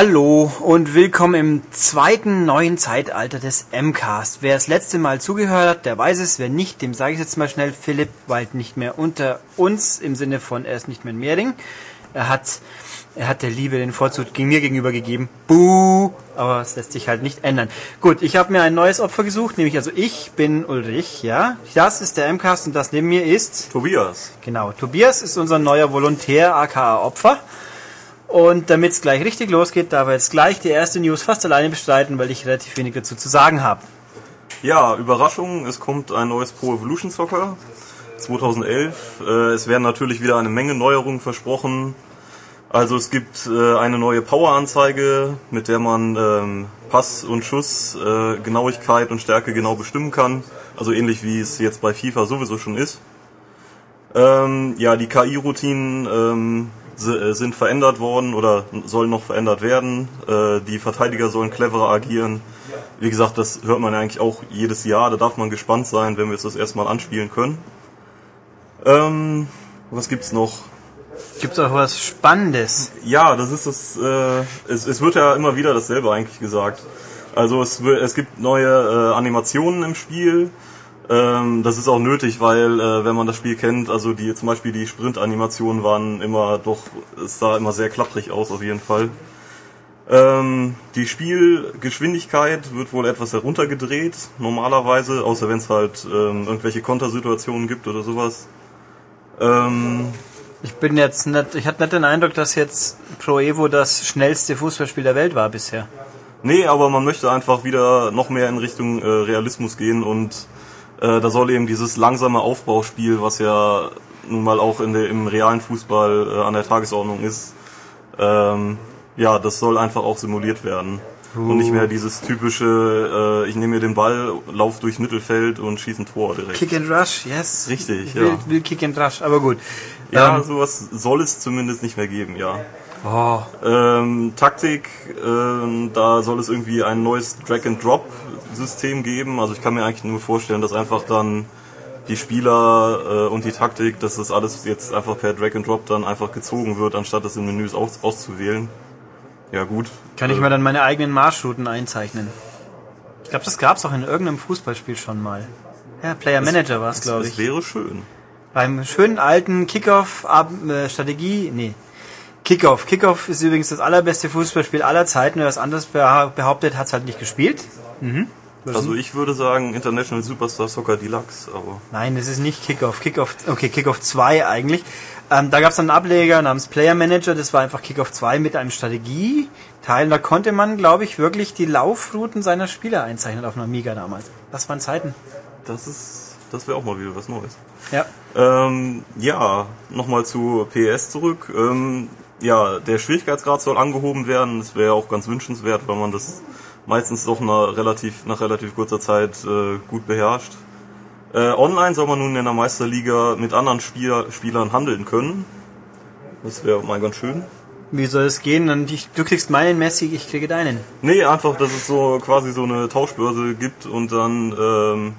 Hallo und willkommen im zweiten neuen Zeitalter des MCAST. Wer das letzte Mal zugehört hat, der weiß es. Wer nicht, dem sage ich jetzt mal schnell. Philipp weilt nicht mehr unter uns im Sinne von, er ist nicht mehr in Mehring. Er hat, er hat der Liebe den Vorzug gegen mir gegenüber gegeben. Buh! Aber es lässt sich halt nicht ändern. Gut, ich habe mir ein neues Opfer gesucht, nämlich also ich bin Ulrich, ja. Das ist der MCAST und das neben mir ist... Tobias. Genau, Tobias ist unser neuer Volontär, aka Opfer. Und damit es gleich richtig losgeht, darf er jetzt gleich die erste News fast alleine bestreiten, weil ich relativ wenig dazu zu sagen habe. Ja, Überraschung, es kommt ein neues Pro Evolution Soccer 2011. Äh, es werden natürlich wieder eine Menge Neuerungen versprochen. Also es gibt äh, eine neue Power-Anzeige, mit der man ähm, Pass und Schuss, äh, Genauigkeit und Stärke genau bestimmen kann. Also ähnlich wie es jetzt bei FIFA sowieso schon ist. Ähm, ja, die KI-Routinen ähm, äh, sind verändert worden oder sollen noch verändert werden. Äh, die Verteidiger sollen cleverer agieren. Wie gesagt, das hört man ja eigentlich auch jedes Jahr. Da darf man gespannt sein, wenn wir es das erstmal anspielen können. Ähm, was gibt's noch? Gibt's auch was Spannendes? Ja, das ist das. Äh, es, es wird ja immer wieder dasselbe eigentlich gesagt. Also es, es gibt neue äh, Animationen im Spiel. Ähm, das ist auch nötig, weil äh, wenn man das Spiel kennt, also die zum Beispiel die Sprint-Animationen waren immer doch, es sah immer sehr klapprig aus auf jeden Fall. Ähm, die Spielgeschwindigkeit wird wohl etwas heruntergedreht, normalerweise, außer wenn es halt ähm, irgendwelche Kontersituationen gibt oder sowas. Ähm, ich bin jetzt nicht, ich hatte nicht den Eindruck, dass jetzt Pro Evo das schnellste Fußballspiel der Welt war bisher. Nee, aber man möchte einfach wieder noch mehr in Richtung äh, Realismus gehen und äh, da soll eben dieses langsame Aufbauspiel, was ja nun mal auch in der, im realen Fußball äh, an der Tagesordnung ist, ähm, ja, das soll einfach auch simuliert werden. Uh. Und nicht mehr dieses typische, äh, ich nehme mir den Ball, lauf durchs Mittelfeld und schieße ein Tor direkt. Kick and Rush, yes. Richtig, ich ja. Will, will Kick and Rush, aber gut. Ja, ähm, sowas soll es zumindest nicht mehr geben, ja. Oh. Ähm, Taktik, ähm, da soll es irgendwie ein neues Drag-and-Drop-System geben. Also ich kann mir eigentlich nur vorstellen, dass einfach dann die Spieler äh, und die Taktik, dass das alles jetzt einfach per Drag-and-Drop dann einfach gezogen wird, anstatt das in Menüs aus auszuwählen. Ja gut. Kann ich mir dann meine eigenen Marschrouten einzeichnen? Ich glaube, das gab's auch in irgendeinem Fußballspiel schon mal. Ja, Player Manager war es, glaube ich. Das wäre schön. Beim schönen alten Kickoff-Strategie, nee, Kickoff. Kickoff ist übrigens das allerbeste Fußballspiel aller Zeiten. Wer was anderes behauptet, hat es halt nicht gespielt. Mhm. Also ich würde sagen International Superstar Soccer Deluxe, aber. Nein, das ist nicht Kickoff. Kickoff, okay, Kickoff 2 eigentlich. Ähm, da gab es einen Ableger namens Player Manager, das war einfach Kickoff 2 mit einem Strategieteil. Da konnte man, glaube ich, wirklich die Laufrouten seiner Spieler einzeichnen auf einer Amiga damals. Das waren Zeiten. Das ist, das wäre auch mal wieder was Neues. Ja. Ähm, ja, nochmal zu PS zurück. Ähm, ja, der Schwierigkeitsgrad soll angehoben werden. Das wäre auch ganz wünschenswert, weil man das meistens doch nach relativ, nach relativ kurzer Zeit äh, gut beherrscht. Äh, online soll man nun in der Meisterliga mit anderen Spieler, Spielern handeln können. Das wäre mal ganz schön. Wie soll es gehen? Und ich, du kriegst meinen Messi, ich kriege deinen. Nee, einfach, dass es so quasi so eine Tauschbörse gibt und dann ähm,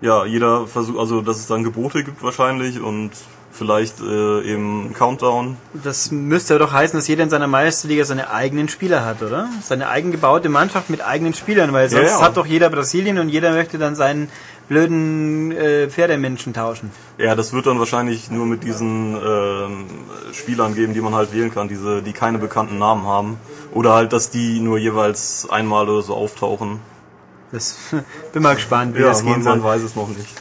ja jeder versucht, also dass es dann Gebote gibt wahrscheinlich und vielleicht äh, eben Countdown. Das müsste doch heißen, dass jeder in seiner Meisterliga seine eigenen Spieler hat, oder? Seine eigengebaute Mannschaft mit eigenen Spielern, weil sonst ja, ja. hat doch jeder Brasilien und jeder möchte dann seinen blöden äh, Pferdemenschen tauschen. Ja, das wird dann wahrscheinlich nur mit diesen äh, Spielern geben, die man halt wählen kann, diese, die keine bekannten Namen haben. Oder halt, dass die nur jeweils einmal oder so auftauchen. Das bin mal gespannt, wie ja, das gehen man, soll. man weiß es noch nicht.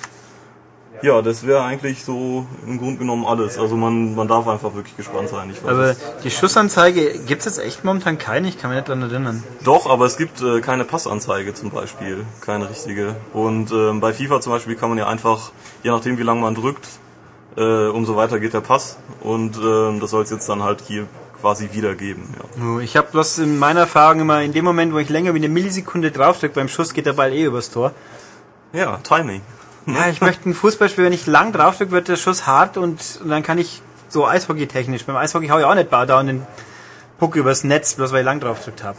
Ja, das wäre eigentlich so im Grunde genommen alles. Also man, man darf einfach wirklich gespannt sein. Ich weiß Aber die Schussanzeige gibt es jetzt echt momentan keine, ich kann mich nicht daran erinnern. Doch, aber es gibt äh, keine Passanzeige zum Beispiel, keine richtige. Und ähm, bei FIFA zum Beispiel kann man ja einfach, je nachdem wie lange man drückt, äh, umso weiter geht der Pass. Und äh, das soll es jetzt dann halt hier quasi wiedergeben. Ja. Ich habe bloß in meiner Erfahrung immer, in dem Moment, wo ich länger wie eine Millisekunde draufdrücke beim Schuss, geht der Ball eh übers Tor. Ja, Timing. Ja, ich möchte ein Fußballspiel, wenn ich lang draufdrücke, wird der Schuss hart und dann kann ich so Eishockey-technisch. Beim Eishockey hau ich auch nicht da und den Puck übers Netz, bloß weil ich lang draufdrückt habe.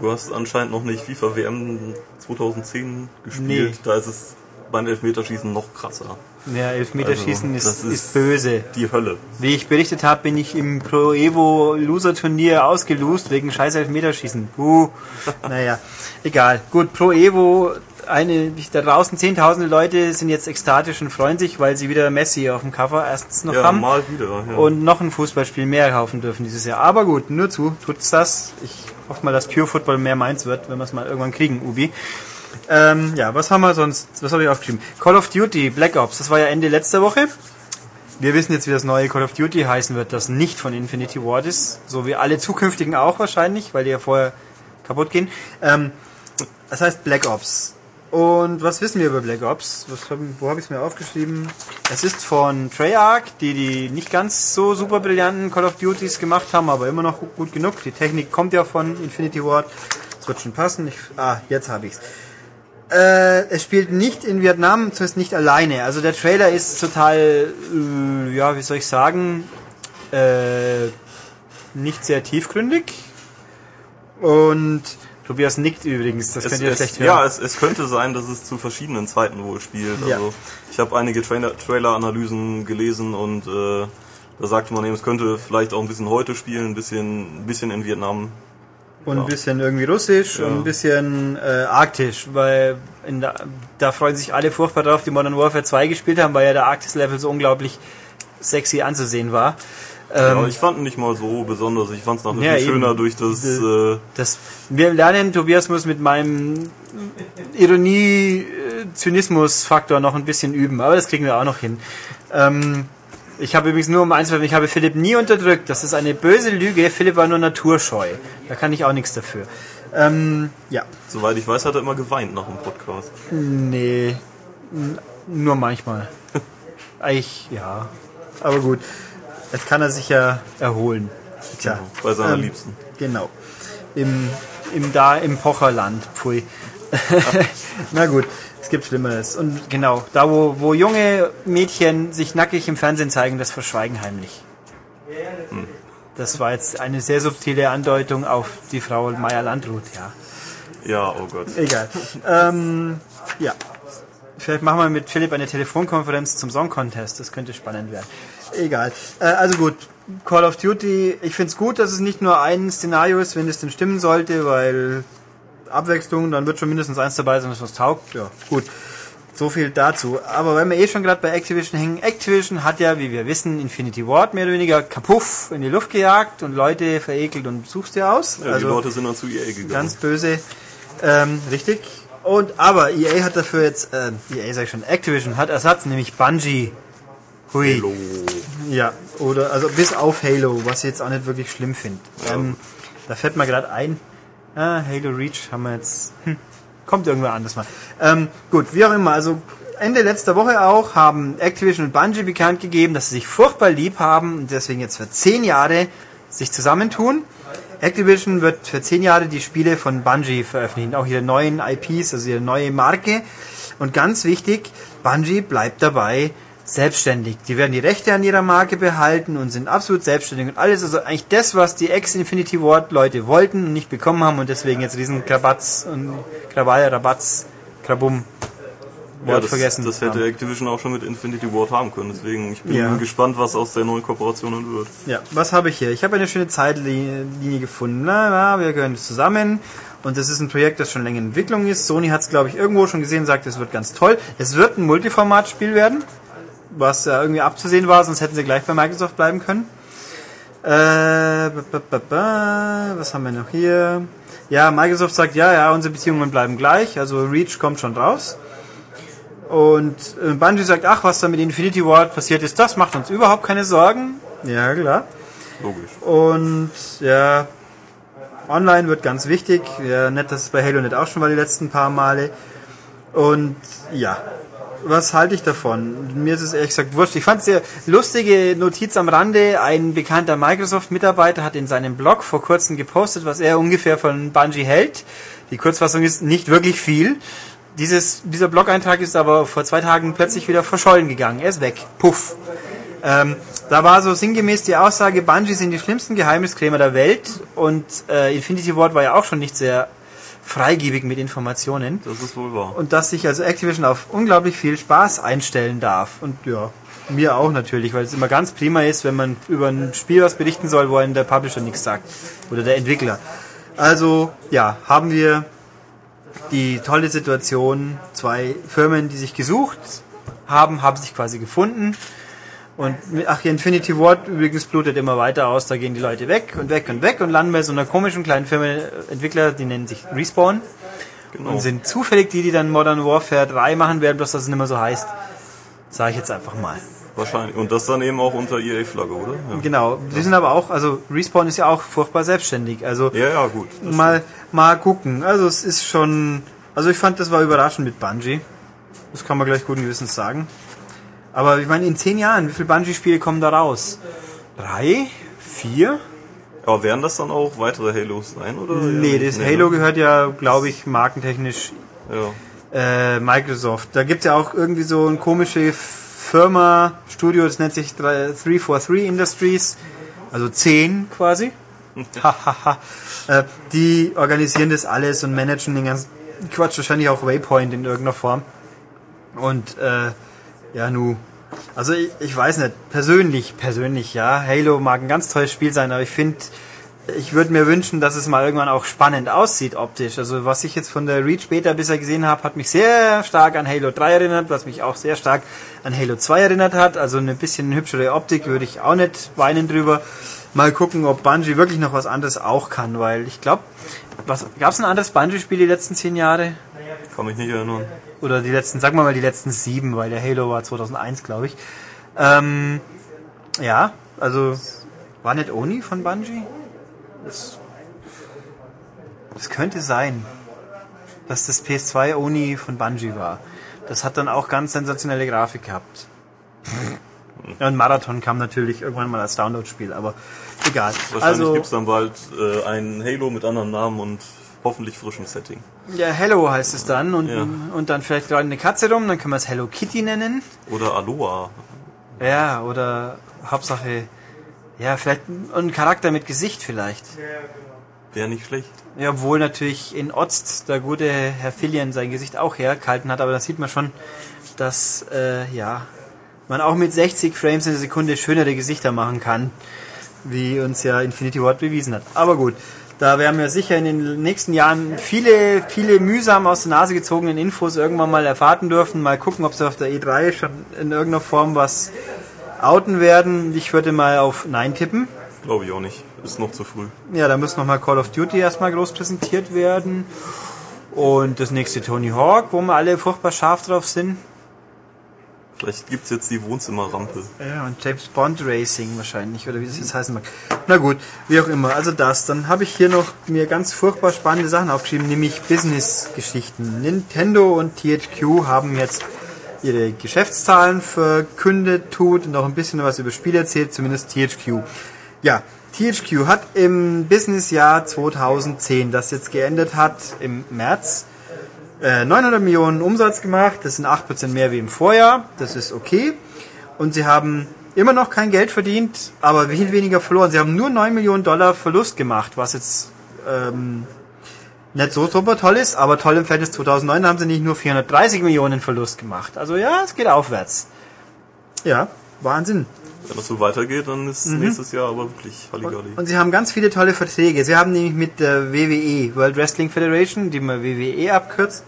Du hast anscheinend noch nicht FIFA WM 2010 gespielt. Nee. Da ist es beim Elfmeterschießen noch krasser. Ja, Elfmeterschießen Also, ist, das ist, böse. Die Hölle. Wie ich berichtet habe, bin ich im Pro Evo Loser Turnier ausgelost wegen scheiß Elfmeterschießen. Puh. naja, egal. Gut, Pro Evo, eine, da draußen zehntausende Leute sind jetzt ekstatisch und freuen sich, weil sie wieder Messi auf dem Cover erstens noch Ja, haben. mal wieder. Ja. Und noch ein Fußballspiel mehr kaufen dürfen dieses Jahr. Aber gut, nur zu, tut's das. Ich hoffe mal, dass Pure Football mehr meins wird, wenn wir es mal irgendwann kriegen, Ubi. Ähm, ja, was haben wir sonst? Was habe ich aufgeschrieben? Call of Duty Black Ops, das war ja Ende letzter Woche. Wir wissen jetzt, wie das neue Call of Duty heißen wird, das nicht von Infinity Ward ist. So wie alle zukünftigen auch wahrscheinlich, weil die ja vorher kaputt gehen. Ähm, das heißt Black Ops. Und was wissen wir über Black Ops? Was hab, wo habe ich es mir aufgeschrieben? Es ist von Treyarch, die die nicht ganz so super brillanten Call of Duties gemacht haben, aber immer noch gut, gut genug. Die Technik kommt ja von Infinity Ward. Das wird schon passen. Ich, ah, jetzt habe ich's. Äh, es spielt nicht in Vietnam, zumindest nicht alleine. Also der Trailer ist total, äh, ja, wie soll ich sagen, äh, nicht sehr tiefgründig. Und Tobias nickt übrigens, das es, könnt ihr es, schlecht hören. ja, es, es könnte sein, dass es zu verschiedenen Zeiten wohl spielt. Ja. Also ich habe einige Trailer- Trailer-Analysen gelesen und äh, da sagte man eben, es könnte vielleicht auch ein bisschen heute spielen, ein bisschen, ein bisschen in Vietnam. Und Ja. ein bisschen irgendwie russisch Ja. und ein bisschen äh, arktisch, weil in der, da freuen sich alle furchtbar drauf, die Modern Warfare 2 gespielt haben, weil ja der Arktis-Level so unglaublich sexy anzusehen war. Ja, Ähm, ich fand ihn nicht mal so besonders. Ich fand es noch ein Ja, bisschen eben. schöner durch das. D- Äh, das, wir lernen, Tobias muss mit meinem Ironie-Zynismus-Faktor noch ein bisschen üben, aber das kriegen wir auch noch hin. Ähm, ich habe übrigens nur um eins, ich habe Philipp nie unterdrückt. Das ist eine böse Lüge. Philipp war nur naturscheu. Da kann ich auch nichts dafür. Ähm, ja. soweit ich weiß, hat er immer geweint nach dem Podcast. Nee, nur manchmal. Eigentlich, ja. Aber gut. Jetzt kann er sich ja erholen. Tja. Genau, bei seiner Ähm, Liebsten. Genau. Im, im da im Pocherland. Pfui. Na gut, es gibt Schlimmeres. Und genau, da wo, wo junge Mädchen sich nackig im Fernsehen zeigen, das verschweigen heimlich. Das war jetzt eine sehr subtile Andeutung auf die Frau Meier Landrut, ja. Ja, oh Gott. Egal. ähm, ja. Vielleicht machen wir mit Philipp eine Telefonkonferenz zum Song Contest. Das könnte spannend werden. Egal. Äh, also gut. Call of Duty. Ich finde es gut, dass es nicht nur ein Szenario ist, wenn es denn stimmen sollte, weil Abwechslung, dann wird schon mindestens eins dabei sein, das was taugt. Ja, gut. So viel dazu. Aber weil wir eh schon gerade bei Activision hängen, Activision hat ja, wie wir wissen, Infinity Ward mehr oder weniger kapuff in die Luft gejagt und Leute verekelt und suchst dir aus. Ja, die Leute sind dann zu EA gegangen. Ganz böse. Ähm, richtig. Und aber EA hat dafür jetzt, äh, EA sag ich schon, Activision hat Ersatz, nämlich Bungie. Hui. Halo. Ja, oder also bis auf Halo, was ich jetzt auch nicht wirklich schlimm finde. Ja. Ähm, da fällt mir gerade ein, ah, Halo Reach haben wir jetzt, hm, kommt irgendwann anders mal. Ähm, gut, wie auch immer, also Ende letzter Woche auch haben Activision und Bungie bekannt gegeben, dass sie sich furchtbar lieb haben und deswegen jetzt für zehn Jahre sich zusammentun. Activision wird für zehn Jahre die Spiele von Bungie veröffentlichen, auch ihre neuen IPs, also ihre neue Marke. Und ganz wichtig, Bungie bleibt dabei selbstständig. Die werden die Rechte an ihrer Marke behalten und sind absolut selbstständig. Und alles, also eigentlich das, was die Ex-Infinity Ward Leute wollten und nicht bekommen haben und deswegen jetzt riesen Krabatz und Krawall, Rabatz, Krabum. Ja, Wort das, vergessen. das hätte haben. Activision auch schon mit Infinity Ward haben können. Deswegen, ich bin Ja. gespannt, was aus der neuen Kooperation wird. Ja, was habe ich hier? Ich habe eine schöne Zeitlinie Linie gefunden. Na, na, wir gehören zusammen. Und das ist ein Projekt, das schon länger in Entwicklung ist. Sony hat es, glaube ich, irgendwo schon gesehen, sagt, es wird ganz toll. Es wird ein Multiformat-Spiel werden, was ja irgendwie abzusehen war, sonst hätten sie gleich bei Microsoft bleiben können. Äh, was haben wir noch hier? Ja, Microsoft sagt, ja, ja, unsere Beziehungen bleiben gleich. Also Reach kommt schon raus. Und äh, Bungie sagt, ach, was da mit Infinity Ward passiert ist, das macht uns überhaupt keine Sorgen. Ja, klar. Logisch. Und ja, online wird ganz wichtig. Ja, nett, dass es bei Halo nicht auch schon war die letzten paar Male. Und ja, was halte ich davon? Mir ist es ehrlich gesagt wurscht. Ich fand es sehr lustige Notiz am Rande. Ein bekannter Microsoft-Mitarbeiter hat in seinem Blog vor kurzem gepostet, was er ungefähr von Bungie hält. Die Kurzfassung ist nicht wirklich viel. Dieses, dieser Blog-Eintrag ist aber vor zwei Tagen plötzlich wieder verschollen gegangen. Er ist weg. Puff. Ähm, da war so sinngemäß die Aussage, Bungie sind die schlimmsten Geheimniskrämer der Welt und äh, Infinity Ward war ja auch schon nicht sehr freigebig mit Informationen. Das ist wohl wahr. Und dass sich also Activision auf unglaublich viel Spaß einstellen darf. Und ja, mir auch natürlich, weil es immer ganz prima ist, wenn man über ein Spiel was berichten soll, wo einem der Publisher nichts sagt. Oder der Entwickler. Also, ja, haben wir die tolle Situation, zwei Firmen, die sich gesucht haben, haben sich quasi gefunden. Und ach, Infinity Ward übrigens blutet immer weiter aus, da gehen die Leute weg und weg und weg und landen bei so einer komischen kleinen Firma, Entwickler, die nennen sich Respawn. Genau. Und sind zufällig die, die dann Modern Warfare 3 machen werden, bloß dass es nicht mehr so heißt. Sage ich jetzt einfach mal. Wahrscheinlich. Und das dann eben auch unter EA-Flagge, oder? Ja. Genau. Die sind aber auch, also Respawn ist ja auch furchtbar selbstständig. Also ja, ja, gut. mal, mal gucken. Also es ist schon, also ich fand, das war überraschend mit Bungie. Das kann man gleich guten Gewissens sagen. Aber ich meine, in zehn Jahren, wie viele Bungie-Spiele kommen da raus? Drei? Vier? Aber werden das dann auch weitere Halos sein, oder? Nee, Ja, das nee, Halo ne? gehört ja, glaube ich, markentechnisch Ja. äh, Microsoft. Da gibt's ja auch irgendwie so eine komische Firma, Studio, das nennt sich 343 Industries, also 10 quasi. Äh, die organisieren das alles und managen den ganzen Quatsch, wahrscheinlich auch Waypoint in irgendeiner Form. Und äh, ja, nu. Also ich, ich weiß nicht, persönlich, persönlich, ja, Halo mag ein ganz tolles Spiel sein, aber ich finde, ich würde mir wünschen, dass es mal irgendwann auch spannend aussieht optisch. Also was ich jetzt von der Reach Beta bisher gesehen habe, hat mich sehr stark an Halo 3 erinnert, was mich auch sehr stark an Halo 2 erinnert hat. Also eine bisschen hübschere Optik würde ich auch nicht weinen drüber. Mal gucken, ob Bungie wirklich noch was anderes auch kann, weil ich glaube, gab es ein anderes Bungie-Spiel die letzten zehn Jahre? Kann mich nicht erinnern. Oder die letzten, sagen wir mal die letzten sieben, weil der Halo war 2001, glaube ich. Ähm, ja, also war nicht Oni von Bungie? Das, das könnte sein, dass das PS2 Oni von Bungie war. Das hat dann auch ganz sensationelle Grafik gehabt. Ja, und Marathon kam natürlich irgendwann mal als Download-Spiel, aber egal. Wahrscheinlich Also, gibt's dann bald äh, ein Halo mit anderen Namen und hoffentlich frischem Setting. ja, Hello heißt es dann und, Ja. und dann vielleicht gerade eine Katze rum, dann können wir es Hello Kitty nennen. Oder Aloha. Ja, oder Hauptsache, ja, vielleicht ein Charakter mit Gesicht vielleicht. Wäre nicht schlecht. Ja, obwohl natürlich in Otzt der gute Herr Filian sein Gesicht auch hergehalten hat, aber da sieht man schon, dass, äh, ja, man auch mit 60 Frames in der Sekunde schönere Gesichter machen kann, wie uns ja Infinity Ward bewiesen hat. Aber gut, da werden wir sicher in den nächsten Jahren viele, viele mühsam aus der Nase gezogenen Infos irgendwann mal erfahren dürfen. Mal gucken, ob sie auf der E3 schon in irgendeiner Form was outen werden. Ich würde mal auf Nein tippen. Glaube ich auch nicht. Ist noch zu früh. Ja, da muss nochmal Call of Duty erstmal groß präsentiert werden. Und das nächste Tony Hawk, wo wir alle furchtbar scharf drauf sind. Vielleicht gibt's jetzt die Wohnzimmerrampe. Ja, und James Bond Racing wahrscheinlich, oder wie das jetzt heißen mag. Na gut, wie auch immer. Also das. Dann habe ich hier noch mir ganz furchtbar spannende Sachen aufgeschrieben, nämlich Business-Geschichten. Nintendo und THQ haben jetzt ihre Geschäftszahlen verkündet, tut und auch ein bisschen was über Spiele erzählt, zumindest THQ. Ja, THQ hat im Businessjahr 2010, das jetzt geendet hat im März, äh, 900 Millionen Umsatz gemacht. Das sind 8% mehr wie im Vorjahr. Das ist okay. Und sie haben immer noch kein Geld verdient, aber viel weniger verloren. Sie haben nur 9 Millionen Dollar Verlust gemacht, was jetzt ähm, nicht so super toll ist, aber toll im Verhältnis 2009 haben sie nicht nur 430 Millionen Verlust gemacht. Also ja, es geht aufwärts. Ja, Wahnsinn. Wenn das so weitergeht, dann ist nächstes Jahr aber wirklich Halligalli. Und sie haben ganz viele tolle Verträge. Sie haben nämlich mit der WWE, World Wrestling Federation, die man WWE abkürzt.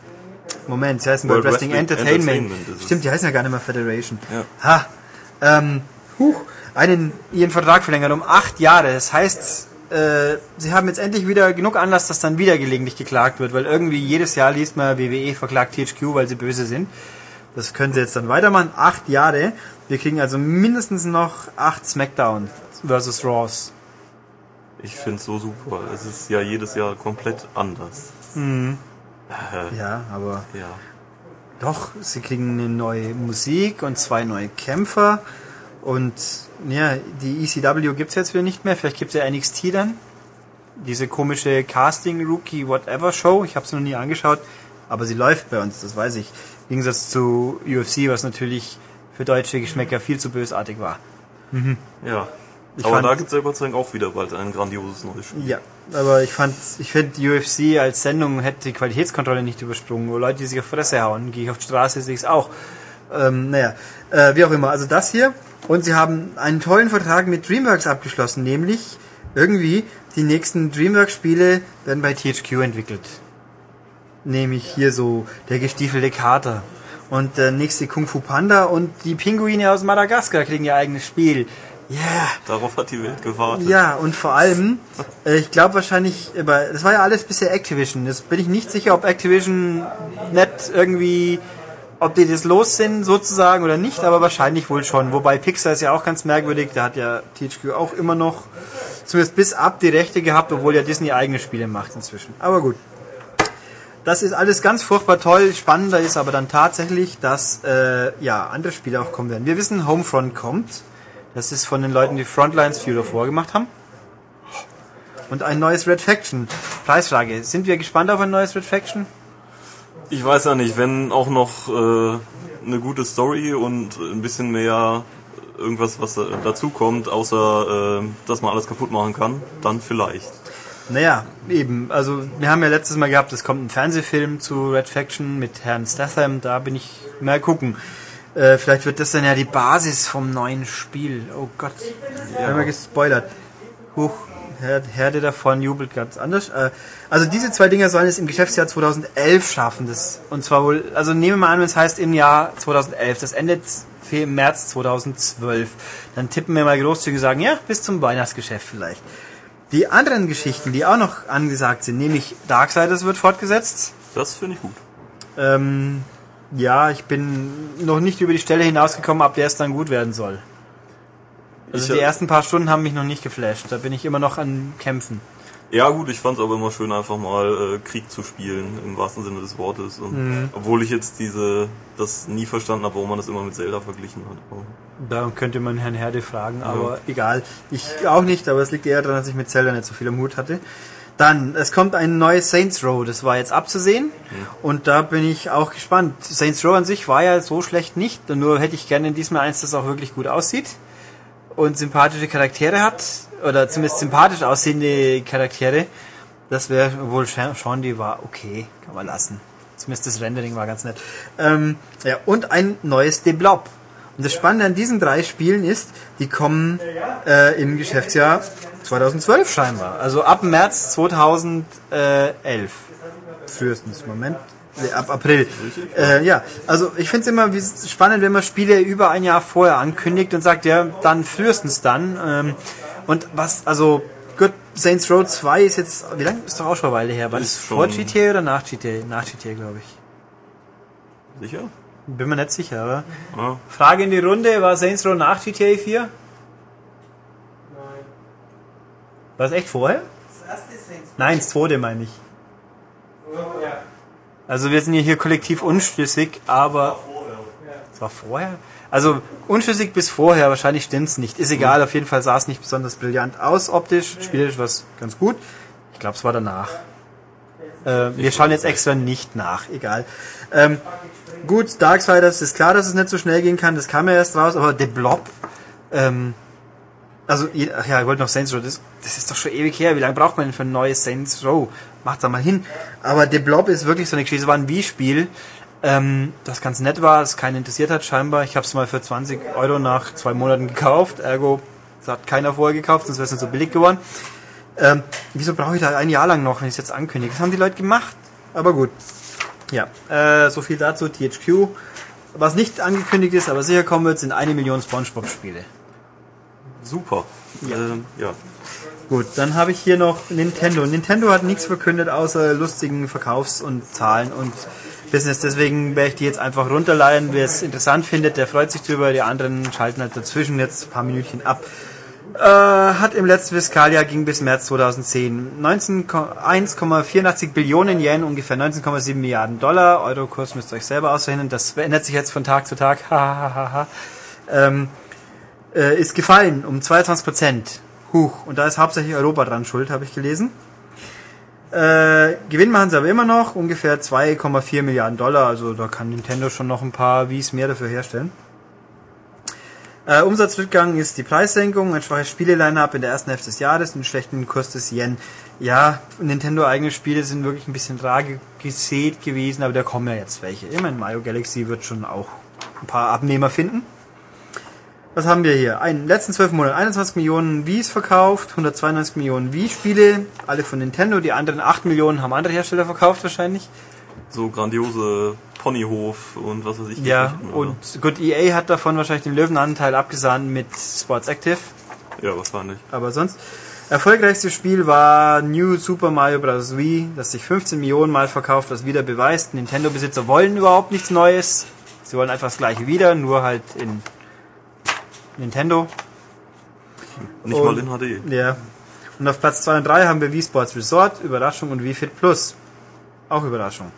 Moment, sie heißen World, Wrestling, Wrestling Entertainment. Entertainment es. Stimmt, die heißen ja gar nicht mehr Federation. Ja. Ha. Ähm, huch, einen, ihren Vertrag verlängert um acht Jahre. Das heißt, äh, sie haben jetzt endlich wieder genug Anlass, dass dann wieder gelegentlich geklagt wird, weil irgendwie jedes Jahr liest man WWE verklagt THQ, weil sie böse sind. Das können sie jetzt dann weitermachen. Acht Jahre. Wir kriegen also mindestens noch acht Smackdown versus Raws. Ich find's so super. Es ist ja jedes Jahr komplett anders. Äh, Ja, aber ja. doch, sie kriegen eine neue Musik und zwei neue Kämpfer. Und ja, die ECW gibt's jetzt wieder nicht mehr. Vielleicht gibt's ja NXT dann. Diese komische Casting Rookie Whatever Show. Ich habe sie noch nie angeschaut, aber sie läuft bei uns, das weiß ich. Im Gegensatz zu UFC, was natürlich für deutsche Geschmäcker viel zu bösartig war. Ja. Ich aber da gibt's ja Gott sei Dank auch wieder bald ein grandioses neues Spiel. Ja, aber ich fand, ich finde, UFC als Sendung hätte die Qualitätskontrolle nicht übersprungen. Wo Leute, die sich auf Fresse hauen, gehe ich auf die Straße, sehe ich es auch. Ähm, naja, äh, wie auch immer. Also das hier. Und sie haben einen tollen Vertrag mit DreamWorks abgeschlossen, nämlich irgendwie die nächsten DreamWorks-Spiele werden bei THQ entwickelt. Nämlich hier so der gestiefelte Kater und der nächste Kung Fu Panda und die Pinguine aus Madagaskar kriegen ihr eigenes Spiel. Ja. Yeah. Darauf hat die Welt gewartet. Ja, und vor allem, äh, ich glaube wahrscheinlich, das war ja alles bisher Activision. Jetzt bin ich nicht sicher, ob Activision nicht irgendwie, ob die das los sind sozusagen oder nicht, aber wahrscheinlich wohl schon. Wobei Pixar ist ja auch ganz merkwürdig, da hat ja THQ auch immer noch, zumindest bis ab die Rechte gehabt, obwohl ja Disney eigene Spiele macht inzwischen. Aber gut. Das ist alles ganz furchtbar toll. Spannender ist aber dann tatsächlich, dass äh, ja andere Spiele auch kommen werden. Wir wissen, Homefront kommt. Das ist von den Leuten, die Frontlines Fuel vorgemacht haben. Und ein neues Red Faction. Preisfrage. Sind wir gespannt auf ein neues Red Faction? Ich weiß ja nicht, wenn auch noch äh, eine gute Story und ein bisschen mehr irgendwas, was dazu kommt, außer äh, dass man alles kaputt machen kann, dann vielleicht. Naja, eben. Also wir haben ja letztes Mal gehabt, es kommt ein Fernsehfilm zu Red Faction mit Herrn Statham. Da bin ich mal gucken. Äh, vielleicht wird das dann ja die Basis vom neuen Spiel. Oh Gott, ja. haben wir gespoilert. Huch, Herde davon jubelt ganz anders. Äh, also diese zwei Dinger sollen es im Geschäftsjahr 2011 schaffen. Das, und zwar wohl, also nehmen wir mal an, wenn es heißt im Jahr 2011. Das endet im März 2012. Dann tippen wir mal großzügig und sagen, ja, bis zum Weihnachtsgeschäft vielleicht. Die anderen Geschichten, die auch noch angesagt sind, nämlich Darksiders wird fortgesetzt. Das finde ich gut. Ähm, ja, ich bin noch nicht über die Stelle hinausgekommen, ab der es dann gut werden soll. Also ich, die ersten paar Stunden haben mich noch nicht geflasht. Da bin ich immer noch an Kämpfen. Ja gut, ich fand es aber immer schön, einfach mal äh, Krieg zu spielen, im wahrsten Sinne des Wortes. Und mhm. Obwohl ich jetzt diese das nie verstanden habe, warum man das immer mit Zelda verglichen hat. Aber da könnte man Herrn Herde fragen, ja. aber egal. Ich auch nicht, aber es liegt eher daran, dass ich mit Zelda nicht so viel am Hut hatte. Dann, es kommt ein neues Saints Row, das war jetzt abzusehen. Mhm. Und da bin ich auch gespannt. Saints Row an sich war ja so schlecht nicht, nur hätte ich gerne diesmal eins, das auch wirklich gut aussieht und sympathische Charaktere hat oder zumindest sympathisch aussehende Charaktere. Das wäre wohl Sean, die war okay, kann man lassen. Zumindest das Rendering war ganz nett. Ähm, ja, und ein neues The Blob. Und das Spannende an diesen drei Spielen ist, die kommen äh, im Geschäftsjahr 2012 scheinbar. Also ab März 2011. Frühestens. Moment. Nee, ab April. Äh, ja, also ich finde es immer spannend, wenn man Spiele über ein Jahr vorher ankündigt und sagt, ja, dann frühestens dann. Ähm, und was, also, gut, Saints Row 2 ist jetzt, wie lange ist doch auch schon eine Weile her? War das vor GTA oder nach GTA? Nach GTA, glaube ich. Sicher? Bin mir nicht sicher, aber. Ja. Frage in die Runde, war Saints Row nach GTA 4? Nein. War es echt vorher? Das erste Saints Row. Nein, das zweite meine ich. Ja. Also wir sind hier kollektiv unschlüssig, aber. Es war vorher? Also unschlüssig bis vorher, wahrscheinlich stimmt's nicht. Ist egal, auf jeden Fall sah es nicht besonders brillant aus optisch, spielerisch war es ganz gut. Ich glaube, es war danach. Äh, wir schauen jetzt extra nicht nach, egal. Ähm, gut, Darksiders ist klar, dass es nicht so schnell gehen kann, das kam ja erst raus, aber The Blob, ähm, also, ach ja, ich wollte noch Saints Row, das, das ist doch schon ewig her. Wie lange braucht man denn für ein neues Saints Row? Macht da mal hin. Aber The Blob ist wirklich so eine Geschichte. Es war ein Wii-Spiel, ähm, das ganz nett war, das keinen interessiert hat scheinbar. Ich habe es mal für 20 Euro nach zwei Monaten gekauft. Ergo, das hat keiner vorher gekauft, sonst wäre es nicht so billig geworden. Ähm, wieso brauche ich da ein Jahr lang noch, wenn ich es jetzt ankündige? Das haben die Leute gemacht. Aber gut. Ja, äh, so viel dazu. THQ. Was nicht angekündigt ist, aber sicher kommen wird, sind eine Million Spongebob-Spiele. Super. Ja. Ähm, ja. Gut, dann habe ich hier noch Nintendo. Nintendo hat nichts verkündet außer lustigen Verkaufs- und Zahlen und Business. Deswegen werde ich die jetzt einfach runterleihen. Wer es interessant findet, der freut sich drüber. Die anderen schalten halt dazwischen jetzt ein paar Minütchen ab. Äh, hat im letzten Fiskaljahr ging bis März 2010 1,84 Billionen Yen, ungefähr 19,7 Milliarden Dollar. Eurokurs müsst ihr euch selber ausrechnen. Das ändert sich jetzt von Tag zu Tag. ähm, äh, ist gefallen um 22 Prozent. Huch, und da ist hauptsächlich Europa dran schuld, habe ich gelesen. Äh, Gewinn machen sie aber immer noch, ungefähr 2,4 Milliarden Dollar, also da kann Nintendo schon noch ein paar Wies mehr dafür herstellen. Äh, Umsatzrückgang ist die Preissenkung, ein schwaches Spiele-Line-Up in der ersten Hälfte des Jahres und einen schlechten Kurs des Yen. Ja, Nintendo eigene Spiele sind wirklich ein bisschen rar ge- gesät gewesen, aber da kommen ja jetzt welche. Ich meine, Mario Galaxy wird schon auch ein paar Abnehmer finden. Was haben wir hier? In den letzten zwölf Monaten 21 Millionen Wii's verkauft, 192 Millionen Wii-Spiele, alle von Nintendo, die anderen 8 Millionen haben andere Hersteller verkauft wahrscheinlich. So grandiose Ponyhof und was weiß ich. Ja, und gut, EA hat davon wahrscheinlich den Löwenanteil abgesahnt mit Sports Active. Ja, wahrscheinlich. Aber sonst. Erfolgreichstes Spiel war New Super Mario Bros. Wii, das sich 15 Millionen Mal verkauft, was wieder beweist, Nintendo-Besitzer wollen überhaupt nichts Neues. Sie wollen einfach das gleiche wieder, nur halt in Nintendo. Nicht Und- mal in HD. Ja. Und auf Platz 2 und 3 haben wir Wii Sports Resort, Überraschung, und Wii Fit Plus. Auch Überraschung.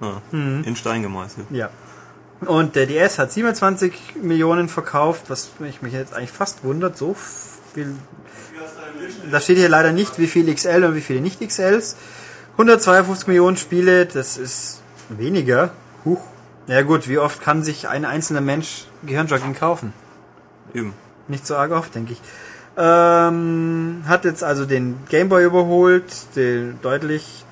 Ja, Mhm. In Stein gemeißelt. Ja. Und der DS hat 27 Millionen verkauft, was mich, mich jetzt eigentlich fast wundert. So viel. Da steht hier leider nicht, wie viel XL und wie viele nicht XLs. 152 Millionen Spiele, das ist weniger. Huch. Ja gut, wie oft kann sich ein einzelner Mensch Gehirnjogging kaufen? Eben. Nicht so arg oft, denke ich. Ähm, hat jetzt also den Gameboy überholt, den deutlich.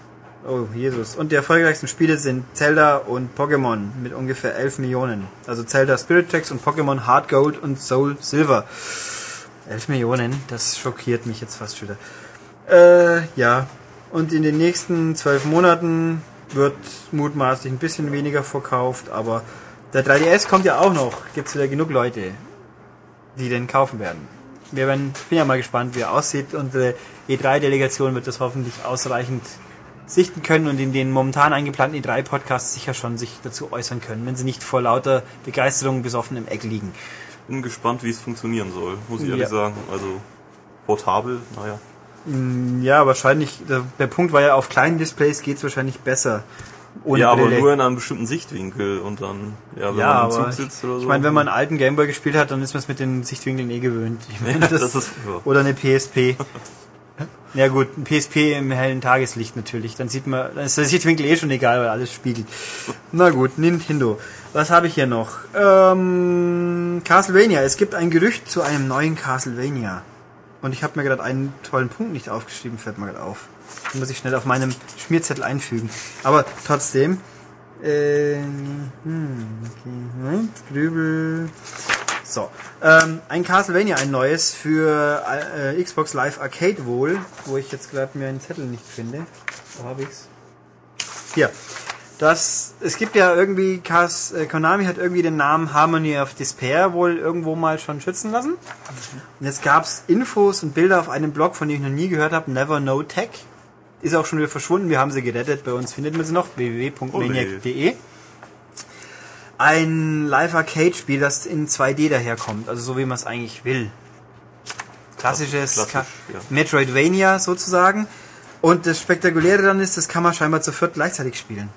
Oh, Jesus. Und die erfolgreichsten Spiele sind Zelda und Pokémon mit ungefähr 11 Millionen. Also Zelda Spirit Tracks und Pokémon Hard Gold und Soul Silver. 11 Millionen, das schockiert mich jetzt fast wieder. Äh, ja. Und in den nächsten 12 Monaten wird mutmaßlich ein bisschen weniger verkauft, aber der 3DS kommt ja auch noch. Gibt's wieder genug Leute, die den kaufen werden. Wir werden, bin ja mal gespannt, wie er aussieht. Unsere E3-Delegation wird das hoffentlich ausreichend sichten können und in den momentan eingeplanten E3-Podcasts sicher schon sich dazu äußern können, wenn sie nicht vor lauter Begeisterung besoffen im Eck liegen. Bin gespannt, wie es funktionionieren soll, muss ich Ja. ehrlich sagen. Also portabel, naja. Ja, wahrscheinlich, der, der Punkt war ja, auf kleinen Displays geht's wahrscheinlich besser. Ohne ja, aber Brille. nur in einem bestimmten Sichtwinkel und dann, ja, wenn ja, man im Zug sitzt oder so. ich meine, wenn man einen alten Gameboy gespielt hat, dann ist man es mit den Sichtwinkeln eh gewöhnt. Ich meine, Ja, das, das ist- ja. Oder eine PSP. Ja gut, ein PSP im hellen Tageslicht natürlich. Dann sieht man, dann ist der Sichtwinkel eh schon egal, weil alles spiegelt. Na gut, Nintendo. Was habe ich hier noch? Ähm, Castlevania. Es gibt ein Gerücht zu einem neuen Castlevania. Und ich habe mir gerade einen tollen Punkt nicht aufgeschrieben, fällt mir gerade auf. Den muss ich schnell auf meinem Schmierzettel einfügen. Aber trotzdem. Äh, hm, okay, Moment, Grübel. So, ähm, ein Castlevania, ein neues für äh, Xbox Live Arcade wohl, wo ich jetzt gerade mir einen Zettel nicht finde. Wo habe ich's? Hier. Das, es gibt ja irgendwie, Cas, äh, Konami hat irgendwie den Namen Harmony of Despair wohl irgendwo mal schon schützen lassen. Und jetzt gab's Infos und Bilder auf einem Blog, von dem ich noch nie gehört habe, Never Know Tech. Ist auch schon wieder verschwunden, wir haben sie gerettet, bei uns findet man sie noch, www.maniac.de. Ein Live-Arcade-Spiel, das in 2D daherkommt, also so wie man es eigentlich will. Klassisches Klassisch, Ka ja. Metroidvania sozusagen. Und das Spektakuläre dann ist, das kann man scheinbar zu viert gleichzeitig spielen.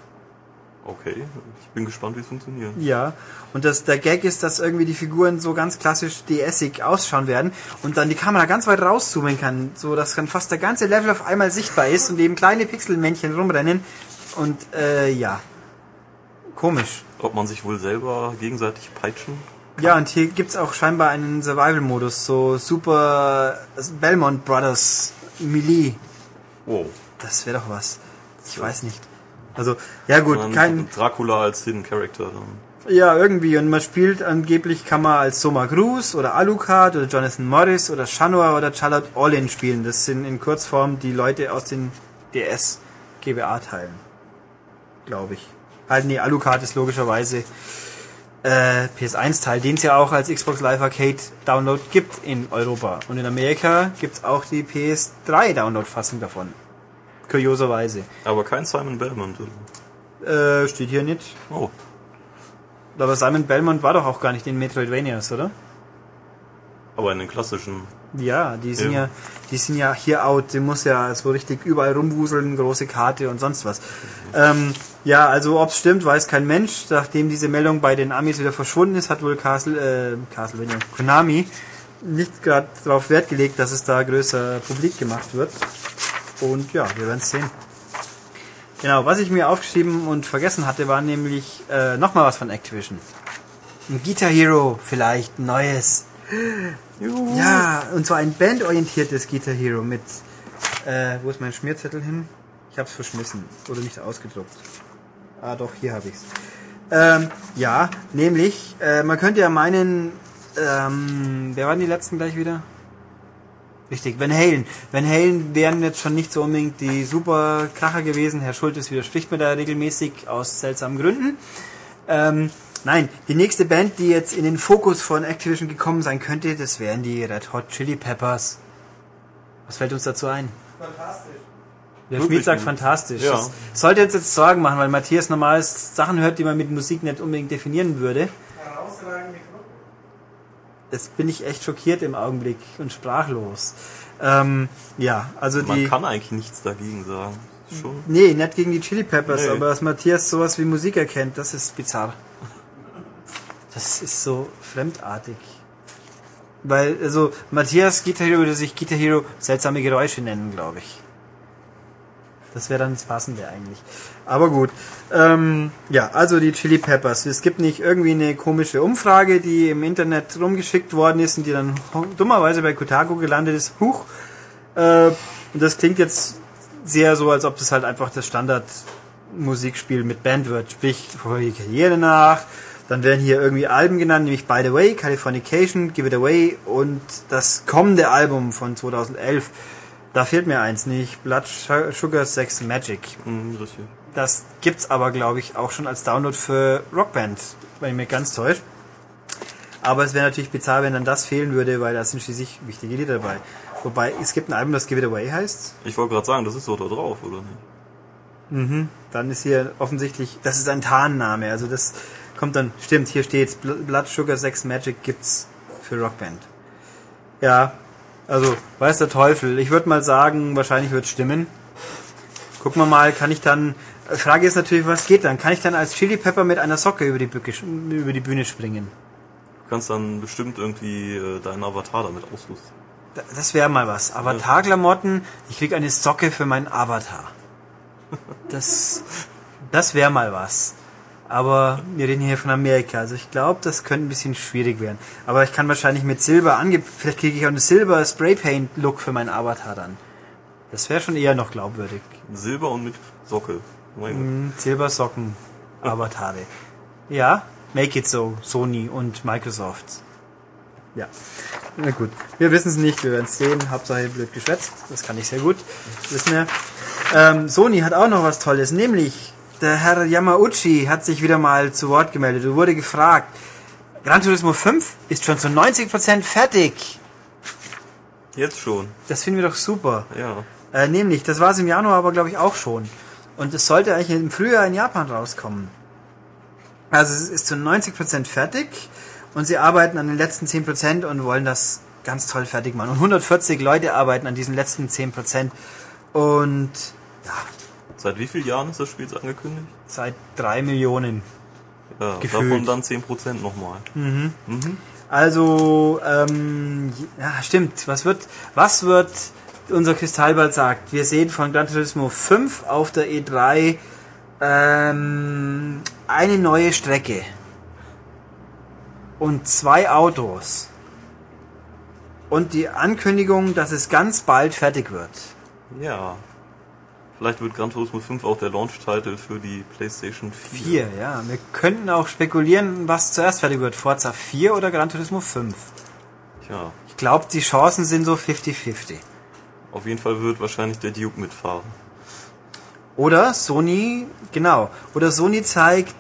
Okay, ich bin gespannt, wie es funktioniert. Ja, und das, der Gag ist, dass irgendwie die Figuren so ganz klassisch DS-ig ausschauen werden und dann die Kamera ganz weit rauszoomen kann, so dass dann fast der ganze Level auf einmal sichtbar ist und eben kleine Pixelmännchen rumrennen und äh, ja, komisch. Ob man sich wohl selber gegenseitig peitschen? Ja, und hier gibt's auch scheinbar einen Survival-Modus, so Super Belmont Brothers Melee. Wow. Das wäre doch was. Ich weiß nicht. Also, ja gut, Dann kein, Dracula als Hidden Character dann. Ja, irgendwie. Und man spielt angeblich, kann man als Soma Cruz oder Alucard oder Jonathan Morris oder Shanua oder Charlotte Orlin spielen. Das sind in Kurzform die Leute aus den DS GBA-Teilen. Glaube ich. Halt, nee, Alucard ist logischerweise äh, PS1-Teil, den es ja auch als Xbox Live Arcade Download gibt in Europa. Und in Amerika gibt's auch die PS3 Download-Fassung davon. Kurioserweise. Aber kein Simon Belmont. oder? Äh, steht hier nicht. Oh, Aber Simon Belmont war doch auch gar nicht in Metroidvanias, oder? aber in den klassischen. Ja, die sind ja. Ja. die sind ja hier out. Die muss ja so richtig überall rumwuseln, große Karte und sonst was. Ähm, ja, also ob's stimmt, weiß kein Mensch. Nachdem diese Meldung bei den Amis wieder verschwunden ist, hat wohl Castle, äh, Castlevania, Konami nicht gerade darauf Wert gelegt, dass es da größer publik gemacht wird. Und ja, wir werden sehen. Genau, was ich mir aufgeschrieben und vergessen hatte, war nämlich äh, nochmal was von Activision. Ein Guitar Hero vielleicht, ein neues. Ja, und zwar ein bandorientiertes Guitar Hero mit Äh, wo ist mein Schmierzettel hin? Ich hab's verschmissen oder nicht ausgedruckt. Ah, doch, hier habe ich's. Ähm, ja, nämlich, äh, man könnte ja meinen, ähm, wer waren die letzten gleich wieder? Richtig, Van Halen. Van Halen wären jetzt schon nicht so unbedingt die super Kracher gewesen. Herr Schultes widerspricht mir da regelmäßig aus seltsamen Gründen. Ähm, nein, die nächste Band, die jetzt in den Fokus von Activision gekommen sein könnte, das wären die Red Hot Chili Peppers. Was fällt uns dazu ein? Fantastisch. Der Schmied sagt fantastisch. Ja. Das sollte jetzt, jetzt Sorgen machen, weil Matthias normal Sachen hört, die man mit Musik nicht unbedingt definieren würde. Herausragende. Das bin ich echt schockiert im Augenblick und sprachlos. Ähm, ja, also Man die. kann eigentlich nichts dagegen sagen. Schon. Nee, nicht gegen die Chili Peppers, Nee. aber dass Matthias sowas wie Musik erkennt, das ist bizarr. Das ist so fremdartig. Weil, also, Matthias Guitar Hero würde sich Guitar Hero seltsame Geräusche nennen, glaube ich. Das wäre dann das Passende eigentlich. Aber gut. Ähm, ja, also die Chili Peppers. Es gibt nicht irgendwie eine komische Umfrage, die im Internet rumgeschickt worden ist und die dann dummerweise bei Kotaku gelandet ist. Huch. Äh, und das klingt jetzt sehr so, als ob das halt einfach das Standard-Musikspiel mit Band wird. Sprich, vorher die Karriere nach. Dann werden hier irgendwie Alben genannt, nämlich By the Way, Californication, Give It Away und das kommende Album von 2011. Da fehlt mir eins nicht. Blood Sugar Sex Magic. Hm, richtig. Das gibt's aber, glaube ich, auch schon als Download für Rockband, wenn ich mich ganz täusche. Aber es wäre natürlich bizarr, wenn dann das fehlen würde, weil da sind schließlich wichtige Lieder dabei. Wobei, es gibt ein Album, das Give It Away heißt. Ich wollte gerade sagen, das ist so da drauf, oder nicht? Dann ist hier offensichtlich, das ist ein Tarnname. Also das kommt dann, stimmt, hier steht's. Bl- Blood Sugar Sex Magic gibt's für Rockband. Ja, also, weiß der Teufel. Ich würde mal sagen, wahrscheinlich wird stimmen. Gucken wir mal, kann ich dann. Frage ist natürlich, was geht dann? Kann ich dann als Chili Pepper mit einer Socke über die, Bücke, über die Bühne springen? Du kannst dann bestimmt irgendwie äh, deinen Avatar damit ausrüsten. Da- Das wäre mal was. Avatar-Klamotten, ich krieg eine Socke für meinen Avatar. Das, das wäre mal was. Aber wir reden hier von Amerika. Also ich glaube, das könnte ein bisschen schwierig werden. Aber ich kann wahrscheinlich mit Silber ange... Vielleicht kriege ich auch eine Silber Spray Paint Look für meinen Avatar dann. Das wäre schon eher noch glaubwürdig. Silber und mit Socke. Mein Gott. Hm, Silbersocken Avatare. Ja, make it so, Sony und Microsoft. Ja. Na gut. Wir wissen es nicht, wir werden es sehen. Hauptsache blöd geschwätzt. Das kann ich sehr gut. Wissen wir. Ähm, Sony hat auch noch was Tolles, nämlich der Herr Yamauchi hat sich wieder mal zu Wort gemeldet und wurde gefragt. Gran Turismo 5 ist schon zu 90% fertig. Jetzt schon. Das finden wir doch super. Ja. Äh, nämlich, das war es im Januar aber glaube ich auch schon. Und es sollte eigentlich im Frühjahr in Japan rauskommen. Also es ist zu 90% fertig und sie arbeiten an den letzten 10% und wollen das ganz toll fertig machen. Und 140 Leute arbeiten an diesen letzten 10%. Und ja, Seit wie vielen Jahren ist das Spiel jetzt angekündigt? seit drei Millionen. Ja, Gefühlt. davon dann 10% nochmal. Also, ähm, ja, stimmt. Was wird, was wird unser Kristallball sagt? Wir sehen von Gran Turismo 5 auf der E3 ähm, eine neue Strecke und zwei Autos und die Ankündigung, dass es ganz bald fertig wird. Ja. Vielleicht wird Gran Turismo 5 auch der Launch-Title für die PlayStation 4. Vier, ja. Wir könnten auch spekulieren, was zuerst fertig wird. Forza 4 oder Gran Turismo 5. Tja, Ich glaube, die Chancen sind so 50-50. auf jeden Fall wird wahrscheinlich der Duke mitfahren. Oder Sony, genau, oder Sony zeigt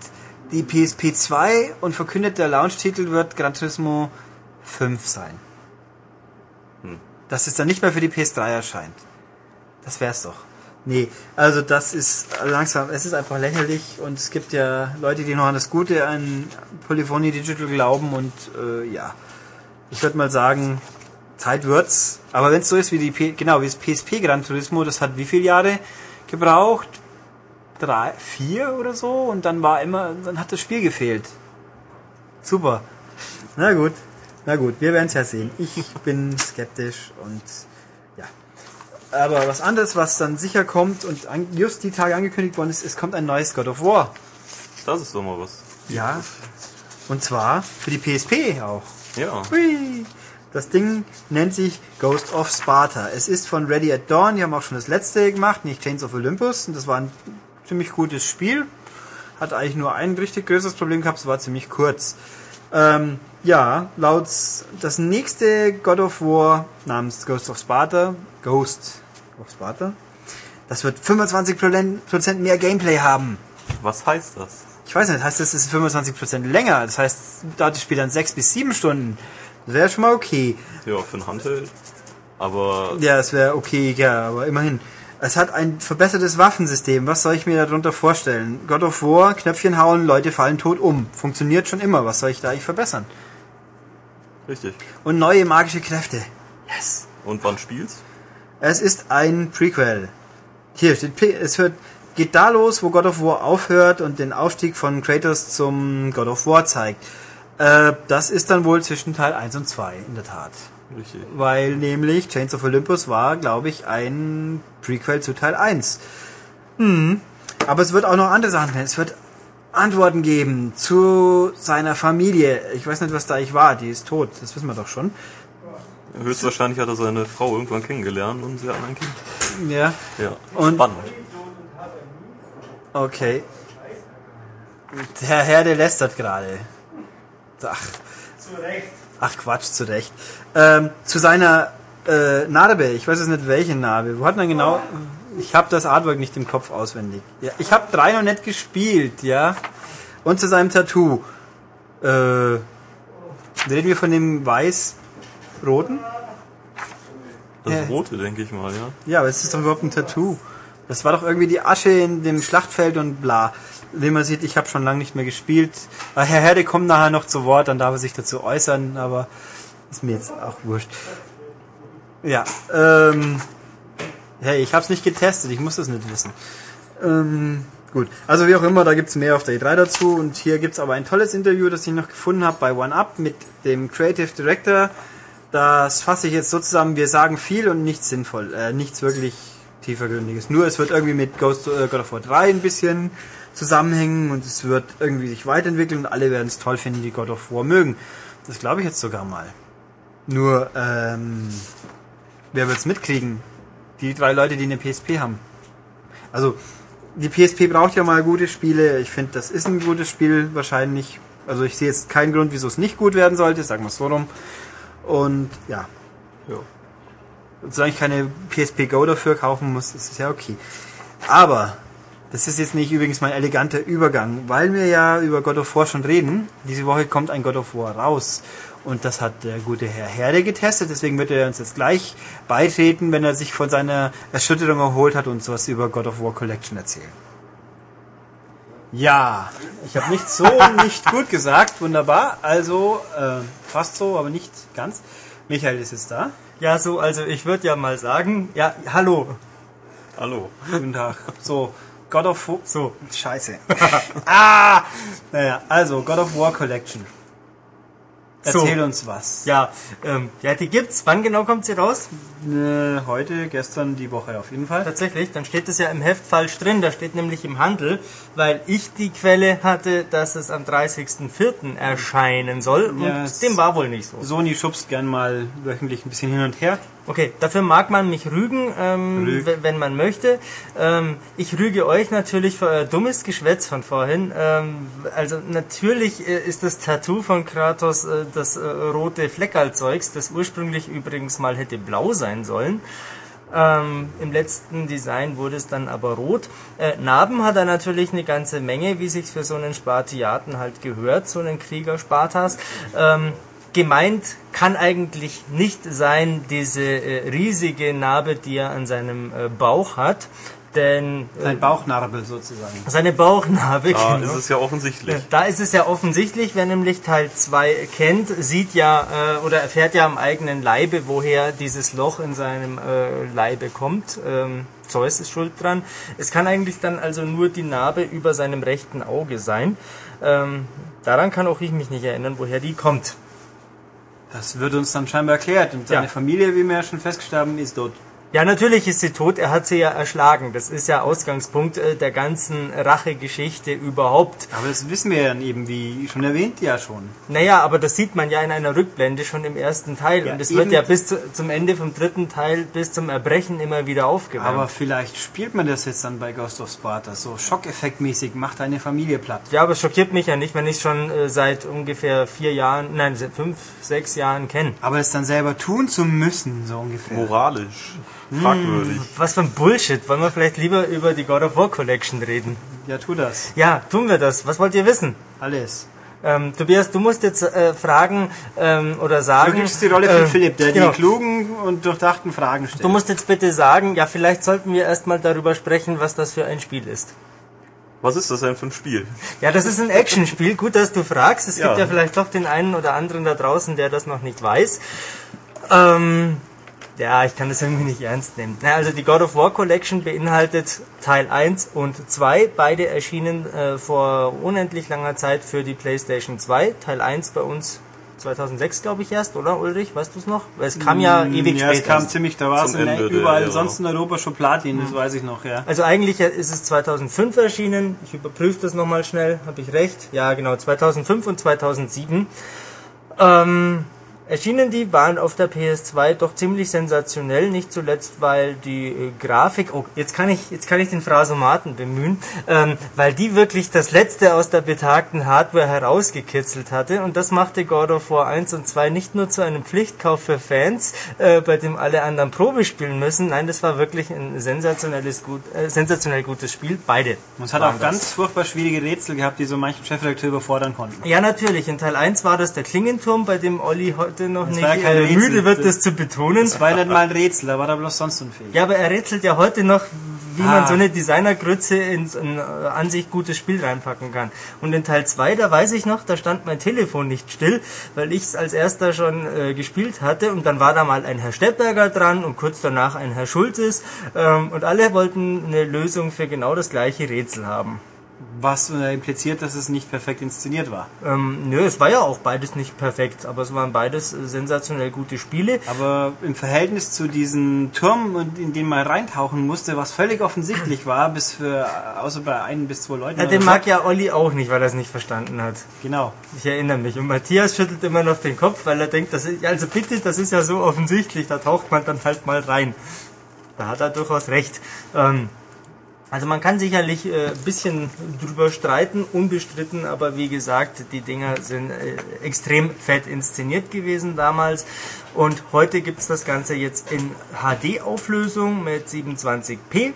die PSP 2 und verkündet, der Launch-Titel wird Gran Turismo 5 sein. Dass es dann nicht mehr für die PS3 erscheint. Das wär's doch. Nee, also das ist langsam, es ist einfach lächerlich und es gibt ja Leute, die noch an das Gute an Polyphony Digital glauben und äh, ja, ich würde mal sagen, Zeit wird's. Aber wenn es so ist wie die P genau wie das PSP Gran Turismo, das hat wie viele Jahre gebraucht? Drei, vier oder so und dann war immer, dann hat das Spiel gefehlt. Super. Na gut, na gut, wir werden es ja sehen. Ich bin skeptisch und. Aber was anderes, was dann sicher kommt und an, just die Tage angekündigt worden ist, es kommt ein neues God of War. Das ist doch mal was. Ja. Und zwar für die PSP auch. Ja. Hui. Das Ding nennt sich Ghost of Sparta. Es ist von Ready at Dawn. Die haben auch schon das letzte gemacht, nicht Chains of Olympus. Und das war ein ziemlich gutes Spiel. Hat eigentlich nur ein richtig größeres Problem gehabt. Es war ziemlich kurz. Ähm, ja, laut das nächste God of War namens Ghost of Sparta, Ghost of Sparta, das wird 25% mehr Gameplay haben. Was heißt das? Ich weiß nicht, heißt das ist 25% länger. Das heißt, da das Spiel dann 6 bis 7 Stunden. Das wäre schon mal okay. Ja, für ein Handheld. Aber Ja, es wäre okay, ja, aber immerhin. Es hat ein verbessertes Waffensystem. Was soll ich mir darunter vorstellen? God of War, Knöpfchen hauen, Leute fallen tot um. Funktioniert schon immer. Was soll ich da eigentlich verbessern? richtig. Und neue magische Kräfte. Yes. Und wann spielst? Es ist ein Prequel. Hier steht, P- es hört, geht da los, wo God of War aufhört und den Aufstieg von Kratos zum God of War zeigt. Äh, das ist dann wohl zwischen Teil 1 und 2, in der Tat. Richtig. Weil nämlich Chains of Olympus war, glaube ich, ein Prequel zu Teil 1. Hm. Aber es wird auch noch andere Sachen. Es wird Antworten geben zu seiner Familie. Ich weiß nicht, was da ich war. Die ist tot. Das wissen wir doch schon. Höchstwahrscheinlich hat er seine Frau irgendwann kennengelernt und sie hatten ein Kind. Ja. Ja. Und- Spannend. Okay. Der Herr, der lästert gerade. Ach, Zu Recht. ach Quatsch, zu Recht. Ähm, zu seiner äh, Narbe, ich weiß jetzt nicht welche Narbe. Wo hat man genau... Ich habe das Artwork nicht im Kopf auswendig. Ja, ich habe drei noch nicht gespielt, ja. Und zu seinem Tattoo. Äh, reden wir von dem weiß-roten? Das Ja. rote, denke ich mal, ja. Ja, aber es ist doch überhaupt ein Tattoo. Das war doch irgendwie die Asche in dem Schlachtfeld und bla. Wie man sieht, ich habe schon lange nicht mehr gespielt. Ah, Herr Herde kommt nachher noch zu Wort, dann darf er sich dazu äußern, aber ist mir jetzt auch wurscht. Ja, ähm, hey, ich hab's nicht getestet, ich muss das nicht wissen. Ähm, gut, also wie auch immer, da gibt's mehr auf der E3 dazu und hier gibt's aber ein tolles Interview, das ich noch gefunden habe bei OneUp mit dem Creative Director. Das fasse ich jetzt so zusammen, wir sagen viel und nichts sinnvoll, äh, nichts wirklich tiefergründiges. Nur es wird irgendwie mit Ghost, äh, God of War 3 ein bisschen zusammenhängen und es wird irgendwie sich weiterentwickeln und alle werden es toll finden, die God of War mögen. Das glaube ich jetzt sogar mal. Nur, ähm, wer wird's mitkriegen? Die drei Leute, die eine PSP haben. Also, die PSP braucht ja mal gute Spiele. Ich finde, das ist ein gutes Spiel wahrscheinlich. Also ich sehe jetzt keinen Grund, wieso es nicht gut werden sollte, sagen wir es so rum. Und ja, ja. solange ich keine PSP Go dafür kaufen muss, ist es ja okay. Aber das ist jetzt nicht übrigens mein eleganter Übergang, weil wir ja über God of War schon reden. Diese Woche kommt ein God of War raus. Und das hat der gute Herr Herde getestet, deswegen wird er uns jetzt gleich beitreten, wenn er sich von seiner Erschütterung erholt hat und sowas über God of War Collection erzählen. Ja, ich habe nicht so nicht gut gesagt, wunderbar. Also äh, fast so, aber nicht ganz. Michael ist jetzt da. Ja, so, also ich würde ja mal sagen, ja, hallo. Hallo. Guten Tag. So, God of War. So, Scheiße. ah! Naja, also God of War Collection. So. Erzähl uns was. ja, ähm, ja, die gibt's. Wann genau kommt sie raus? Äh, heute, gestern, die Woche auf jeden Fall. Tatsächlich, dann steht es ja im Heft falsch drin, da steht nämlich im Handel, weil ich die Quelle hatte, dass es am 30.04. erscheinen soll und Ja, dem war wohl nicht so. Sony schubst gern mal wöchentlich ein bisschen hin und her. Okay, dafür mag man mich rügen, ähm, Rüg. wenn man möchte. Ähm, ich rüge euch natürlich für euer dummes Geschwätz von vorhin. Ähm, also natürlich äh, ist das Tattoo von Kratos äh, das äh, rote Fleckerlzeugs, das ursprünglich übrigens mal hätte blau sein sollen. Ähm, Im letzten Design wurde es dann aber rot. Äh, Narben hat er natürlich eine ganze Menge, wie sich für so einen Spartiaten halt gehört, so einen Krieger Spartas. Ähm, gemeint kann eigentlich nicht sein diese äh, riesige Narbe, die er an seinem äh, Bauch hat, denn äh, Ein Bauchnarbel sozusagen. seine Bauchnarbe, Da genau. ist es ja offensichtlich. Da ist es ja offensichtlich, wer nämlich Teil 2 kennt, sieht ja äh, oder erfährt ja am eigenen Leibe, woher dieses Loch in seinem äh, Leibe kommt. Ähm, Zeus ist schuld dran. Es kann eigentlich dann also nur die Narbe über seinem rechten Auge sein. Ähm, daran kann auch ich mich nicht erinnern, woher die kommt. Das wird uns dann scheinbar erklärt. Und seine Ja. Familie, wie wir ja schon festgestellt haben, ist tot. Ja, natürlich ist sie tot, er hat sie ja erschlagen. Das ist ja Ausgangspunkt äh, der ganzen Rachegeschichte überhaupt. Aber das wissen wir ja dann eben, wie schon erwähnt, ja schon. Naja, aber das sieht man ja in einer Rückblende schon im ersten Teil. Ja, und es wird ja bis zu, zum Ende vom dritten Teil, bis zum Erbrechen immer wieder aufgewärmt. Aber vielleicht spielt man das jetzt dann bei Ghost of Sparta so schockeffektmäßig, macht deine Familie platt. ja, aber es schockiert mich ja nicht, wenn ich es schon äh, seit ungefähr vier Jahren, nein, seit fünf, sechs Jahren kenne. Aber es dann selber tun zu müssen, so ungefähr. Moralisch. Fragwürdig. Was für ein Bullshit. Wollen wir vielleicht lieber über die God of War Collection reden? Ja, tu das. Ja, tun wir das. Was wollt ihr wissen? Alles. Ähm, Tobias, du musst jetzt äh, fragen ähm, oder Du sagen. gibst die Rolle für äh, Philipp, der genau. die klugen und durchdachten Fragen stellt. Du musst jetzt bitte sagen, ja, vielleicht sollten wir erstmal darüber sprechen, was das für ein Spiel ist. Was ist das denn für ein Spiel? Ja, das ist ein Actionspiel. Gut, dass du fragst. Es gibt Ja. ja vielleicht doch den einen oder anderen da draußen, der das noch nicht weiß. Ähm, ja, ich kann das irgendwie nicht ernst nehmen. Na, also die God of War Collection beinhaltet Teil 1 und 2. Beide erschienen äh, vor unendlich langer Zeit für die PlayStation 2. Teil 1 bei uns 2006, glaube ich, erst, oder Ulrich? Weißt du es noch? Weil es kam ja ewig ja, später. es kam ziemlich, da war es überall Ära. sonst in Europa schon Platin, das weiß ich noch, ja. Also eigentlich ist es 2005 erschienen. Ich überprüfe das nochmal schnell. Habe ich recht? Ja, genau. 2005 und 2007. Ähm, erschienen die, waren auf der PS2 doch ziemlich sensationell. Nicht zuletzt, weil die äh, Grafik... Oh, jetzt kann ich, jetzt kann ich den Phrasomaten bemühen. Ähm, weil die wirklich das Letzte aus der betagten Hardware herausgekitzelt hatte. Und das machte God of War 1 und 2 nicht nur zu einem Pflichtkauf für Fans, äh, bei dem alle anderen Probe spielen müssen. Nein, das war wirklich ein sensationelles, gut, äh, sensationell gutes Spiel. Beide. Und es hat auch das. ganz furchtbar schwierige Rätsel gehabt, die so manchen Chefredakteur überfordern konnten. Ja, natürlich. In Teil 1 war das der Klingenturm, bei dem Olli heute noch Das nicht war ja kein Rätsel. müde wird, das zu betonen. Das war nicht mal ein Rätsel, da war er bloß sonst unfähig. Ja, aber er rätselt ja heute noch, wie Ah. man so eine Designergrütze ins ein äh, an sich gutes Spiel reinpacken kann. Und in Teil 2, da weiß ich noch, da stand mein Telefon nicht still, weil ich es als erster schon äh, gespielt hatte. Und dann war da mal ein Herr Steppberger dran und kurz danach ein Herr Schulzes. Ähm, und alle wollten eine Lösung für genau das gleiche Rätsel haben. Was äh, impliziert, dass es nicht perfekt inszeniert war. Ähm, nö, es war ja auch beides nicht perfekt, aber es waren beides äh, sensationell gute Spiele. Aber im Verhältnis zu diesen Türmen, in den man reintauchen musste, was völlig offensichtlich war, bis für, außer bei ein bis zwei Leuten. Ja, den mag ja Olli auch nicht, weil er es nicht verstanden hat. Genau. Ich erinnere mich. Und Matthias schüttelt immer noch den Kopf, weil er denkt, das ist, also bitte, das ist ja so offensichtlich, da taucht man dann halt mal rein. Da hat er durchaus recht. Ähm, also man kann sicherlich äh, ein bisschen drüber streiten, unbestritten, aber wie gesagt, die Dinger sind äh, extrem fett inszeniert gewesen damals. Und heute gibt's das Ganze jetzt in HD-Auflösung mit 27p.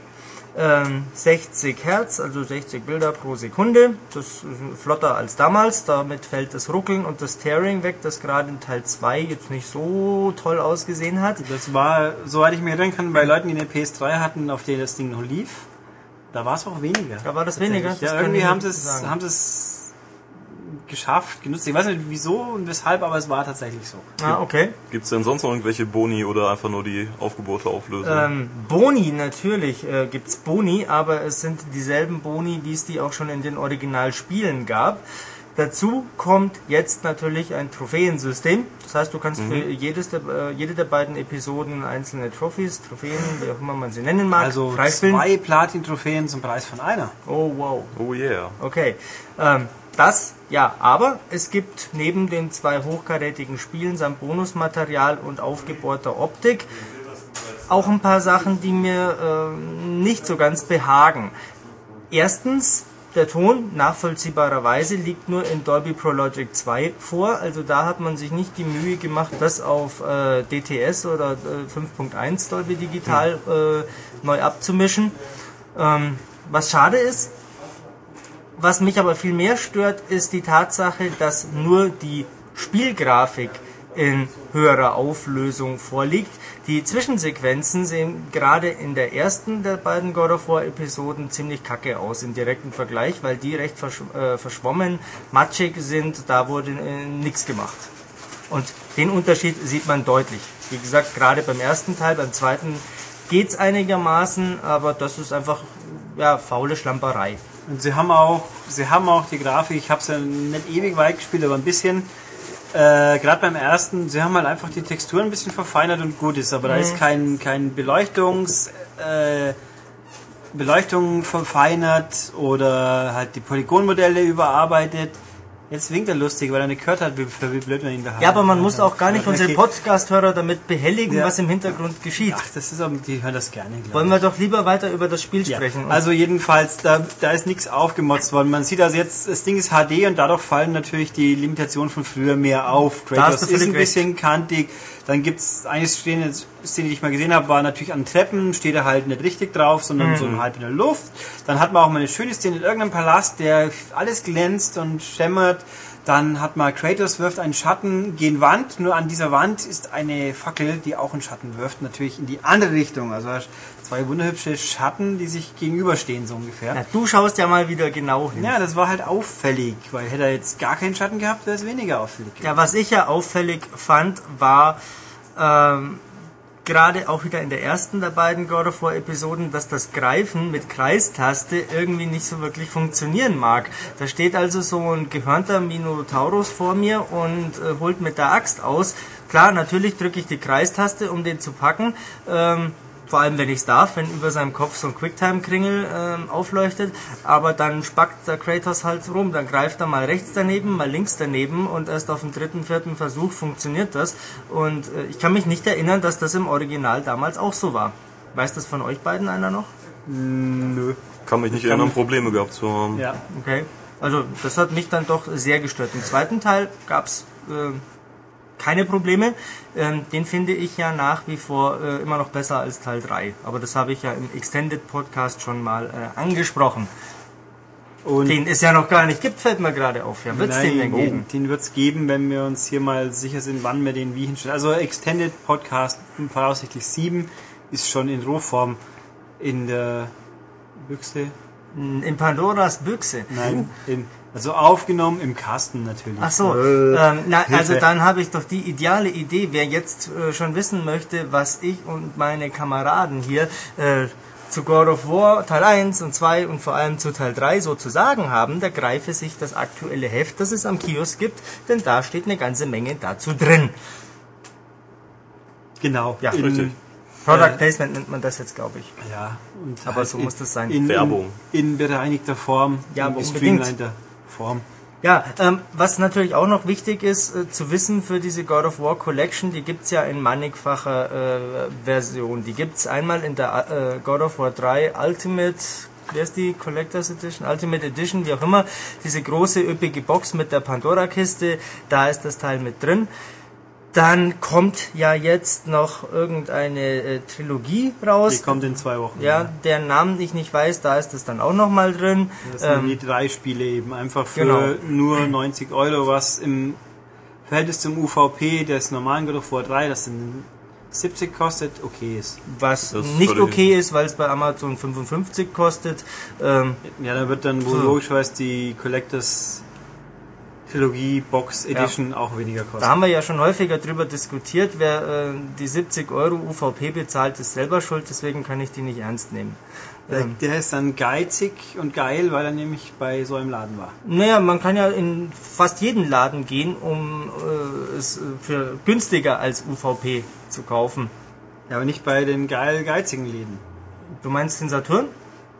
Ähm, 60 Hertz, also 60 Bilder pro Sekunde. Das ist flotter als damals. Damit fällt das Ruckeln und das Tearing weg, das gerade in Teil 2 jetzt nicht so toll ausgesehen hat. Das war, soweit ich mich erinnern kann, bei Leuten, die eine PS3 hatten, auf der das Ding noch lief. Da war es auch weniger. Da war das weniger. Das Ja, irgendwie haben sie es, haben sie es geschafft, genutzt. Ich weiß nicht wieso und weshalb, aber es war tatsächlich so. Ah, okay. Gibt es denn sonst noch irgendwelche Boni oder einfach nur die aufgebohrte Auflösung? Ähm, Boni, natürlich äh, gibt's Boni, aber es sind dieselben Boni, wie es die auch schon in den Originalspielen gab. Dazu kommt jetzt natürlich ein Trophäensystem. Das heißt, du kannst für jedes der, äh, jede der beiden Episoden einzelne Trophys, Trophäen, wie auch immer man sie nennen mag, Also freispielen. zwei Platin-Trophäen zum Preis von einer. Oh, wow. oh yeah. Okay. Ähm, das, ja, aber es gibt neben den zwei hochkarätigen Spielen samt Bonusmaterial und aufgebohrter Optik auch ein paar Sachen, die mir ähm, nicht so ganz behagen. Erstens, der Ton nachvollziehbarerweise liegt nur in Dolby Pro Logic 2 vor, also da hat man sich nicht die Mühe gemacht, das auf äh, DTS oder äh, 5.1 Dolby Digital äh, neu abzumischen. Ähm, was schade ist, was mich aber viel mehr stört, ist die Tatsache, dass nur die Spielgrafik in höherer Auflösung vorliegt. Die Zwischensequenzen sehen gerade in der ersten der beiden God of War Episoden ziemlich kacke aus im direkten Vergleich, weil die recht versch äh, verschwommen, matschig sind, da wurde äh, nichts gemacht. Und den Unterschied sieht man deutlich. Wie gesagt, gerade beim ersten Teil, beim zweiten geht's einigermaßen, aber das ist einfach ja, faule Schlamperei. Und sie haben auch, sie haben auch die Grafik, ich habe es ja nicht ewig weit gespielt, aber ein bisschen, Äh, Gerade beim ersten, sie haben halt einfach die Textur ein bisschen verfeinert und gut ist, aber da ist kein, kein Beleuchtungs... Äh, Beleuchtung verfeinert oder halt die Polygonmodelle überarbeitet. Jetzt winkt er lustig, weil er nicht gehört hat, wie, wie blöd man ihn da hat. Ja, aber man muss auch gar nicht unsere okay. Podcast-Hörer damit behelligen, Ja. was im Hintergrund geschieht. Ach, das ist aber, die hören das gerne, Wollen wir doch lieber weiter über das Spiel Ja, sprechen. also jedenfalls, da, da ist nichts aufgemotzt worden. Man sieht also jetzt, das Ding ist HD und dadurch fallen natürlich die Limitationen von früher mehr auf. Kratos ist ein bisschen kantig. Dann gibt's eine Szene, Szene, die ich mal gesehen habe, war natürlich an Treppen, steht er halt nicht richtig drauf, sondern Mhm. so halb in der Luft. Dann hat man auch mal eine schöne Szene in irgendeinem Palast, der alles glänzt und schämmert. Dann hat man Kratos wirft einen Schatten gegen Wand. Nur an dieser Wand ist eine Fackel, die auch einen Schatten wirft, natürlich in die andere Richtung. Also zwei wunderhübsche Schatten, die sich gegenüberstehen, so ungefähr. ja, du schaust ja mal wieder genau hin. Ja, das war halt auffällig, weil hätte er jetzt gar keinen Schatten gehabt, wäre es weniger auffällig. Ja, was ich ja auffällig fand, war ähm, gerade auch wieder in der ersten der beiden God of War Episoden, dass das Greifen mit Kreistaste irgendwie nicht so wirklich funktionieren mag. Da steht also so ein gehörnter Minotaurus vor mir und äh, holt mit der Axt aus. Klar, natürlich drücke ich die Kreistaste, um den zu packen. Ähm, vor allem, wenn ich es darf, wenn über seinem Kopf so ein Quicktime-Kringel ähm, aufleuchtet. Aber dann spackt der Kratos halt rum. Dann greift er mal rechts daneben, mal links daneben und erst auf dem dritten, vierten Versuch funktioniert das. Und äh, ich kann mich nicht erinnern, dass das im Original damals auch so war. Weiß das von euch beiden einer noch? Nö. Kann mich nicht erinnern, Probleme gehabt zu haben. Ja. Okay. Also das hat mich dann doch sehr gestört. Im zweiten Teil gab's äh, keine Probleme. Ähm, den finde ich ja nach wie vor äh, immer noch besser als Teil 3. Aber das habe ich ja im Extended Podcast schon mal äh, angesprochen. Und Den es ja noch gar nicht gibt, fällt mir gerade auf. Ja, wird's den denn Nein, geben? den wird's geben, wenn wir uns hier mal sicher sind, wann wir den wie hinstellen. Also Extended Podcast, voraussichtlich 7, ist schon in Rohform in der Büchse. In Pandoras Büchse. Nein, in, also aufgenommen im Kasten natürlich. Ach so, Äh, ähm, na, also dann habe ich doch die ideale Idee, wer jetzt äh, schon wissen möchte, was ich und meine Kameraden hier äh, zu God of War Teil 1 und 2 und vor allem zu Teil 3 so zu sagen haben, der greife sich das aktuelle Heft, das es am Kiosk gibt, denn da steht eine ganze Menge dazu drin. Genau. Ja, in, richtig. Product Äh, Placement nennt man das jetzt, glaube ich. Ja, und Aber halt so in- muss das sein. In, Werbung. In, in bereinigter Form. Ja, in gestreamliner Form. Ja, ähm, was natürlich auch noch wichtig ist äh, zu wissen für diese God of War Collection, die gibt's ja in mannigfacher äh, Version. Die gibt's einmal in der äh, God of War 3 Ultimate, wer ist die Collectors Edition, Ultimate Edition, wie auch immer, diese große üppige Box mit der Pandora-Kiste, da ist das Teil mit drin. Dann kommt ja jetzt noch irgendeine äh, Trilogie raus. Die kommt in zwei Wochen. ja, deren Namen ich nicht weiß, da ist es dann auch noch mal drin. Das sind Ähm, die drei Spiele eben einfach für genau. nur 90 Euro, was im Verhältnis zum UVP des normalen God of War 3, das sind 70 kostet, okay ist. was Das ist nicht okay ist, weil es bei Amazon 55 kostet. Ähm, Ja, da wird dann wohl So. logischerweise die Collectors Trilogie Box Edition auch weniger da kosten. haben wir ja schon häufiger drüber diskutiert, wer äh, die 70 Euro UVP bezahlt, ist selber schuld, deswegen kann ich die nicht ernst nehmen. Der, der ist dann geizig und geil, weil er nämlich bei so einem Laden war. Naja, man kann ja in fast jeden Laden gehen, um äh, es für günstiger als UVP zu kaufen. Ja, aber nicht bei den geil geizigen Läden. Du meinst den Saturn?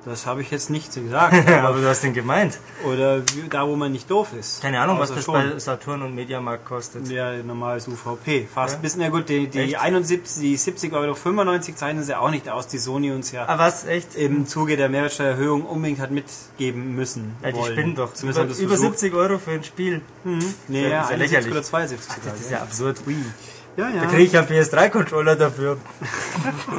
Das habe ich jetzt nicht so gesagt. Aber du hast den gemeint. Oder da, wo man nicht doof ist. Keine Ahnung, was Außer das schon. bei Saturn und Mediamarkt kostet. Ja, normales UVP. Fast Ja? bisschen, ja gut, die, die Echt? 71, die 70 Euro 95 zeichnen sie auch nicht aus, die Sony uns ja Ah, was? Echt? im Zuge der Mehrwertsteuererhöhung unbedingt hat mitgeben müssen. Ja, die wollen. spinnen doch. Zumindest Über, das über versucht. 70 Euro für ein Spiel. Nee, Ist ja- ja, ist ja 71 lächerlich. oder 72 Das sogar. ist ja absurd. ja, ja. Da kriege ich ja einen PS3-Controller dafür.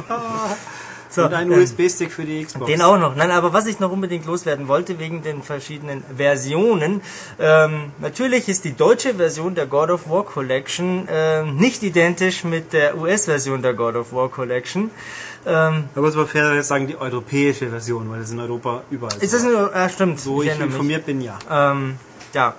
so, Und einen USB-Stick für die Xbox. Den auch noch. Nein, aber was ich noch unbedingt loswerden wollte, wegen den verschiedenen Versionen. Ähm, natürlich ist die deutsche Version der God of War Collection ähm, nicht identisch mit der US-Version der God of War Collection. Ähm, Da muss man fairerweise sagen, die europäische Version, weil das in Europa überall ist das so nur, äh, stimmt. So ich mich. informiert bin, ja. Ähm, ja.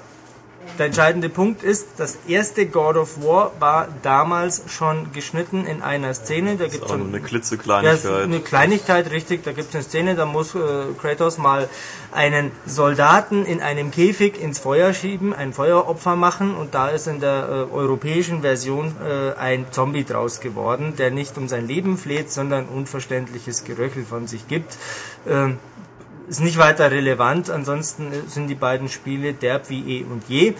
Der entscheidende Punkt ist, das erste God of War war damals schon geschnitten in einer Szene. Da gibt Aber nur schon eine ja, klitzekleinigkeit. ist eine Kleinigkeit, richtig. Da gibt es eine Szene, da muss äh, Kratos mal einen Soldaten in einem Käfig ins Feuer schieben, ein Feueropfer machen und da ist in der äh, europäischen Version äh, ein Zombie draus geworden, der nicht um sein Leben fleht, sondern unverständliches Geröchel von sich gibt. Ähm, ist nicht weiter relevant, ansonsten sind die beiden Spiele derb wie eh und je.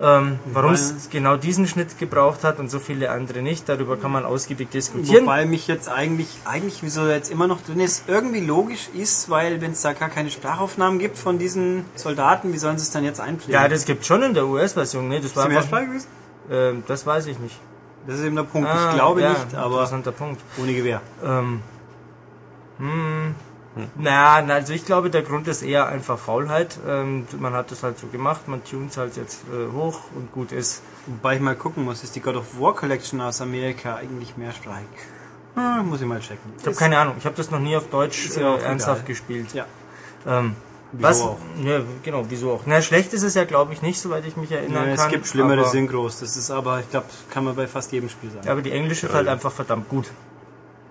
Ähm, warum es genau diesen Schnitt gebraucht hat und so viele andere nicht, darüber kann man ausgiebig diskutieren. Wobei mich jetzt eigentlich, eigentlich, wieso jetzt immer noch drin ist, irgendwie logisch ist, weil wenn es da gar keine Sprachaufnahmen gibt von diesen Soldaten, wie sollen sie es dann jetzt einpflegen? Ja, das gibt schon in der US-Version, ne? Das ist war einfach, gewesen? ähm, das weiß ich nicht. Das ist eben der Punkt. Ah, ich glaube ja, nicht, aber interessanter Punkt. ohne Gewehr. Ähm, hm, na, na, also ich glaube, der Grund ist eher einfach Faulheit. Ähm, man hat das halt so gemacht, man tunt halt jetzt äh, hoch und gut ist. Wobei ich mal gucken muss, ist die God of War Collection aus Amerika eigentlich mehrsprachig? Ah, muss ich mal checken. Ich habe keine Ahnung, ich habe das noch nie auf Deutsch äh, ernsthaft egal. gespielt. Ja. Ähm, Wieso was? auch? Ja, genau, wieso auch? Na, schlecht ist es ja, glaube ich, nicht, soweit ich mich erinnern Ja, kann. es gibt schlimmere Synchros, das ist aber, ich glaube, kann man bei fast jedem Spiel sagen. Ja, aber die englische ist halt einfach verdammt gut.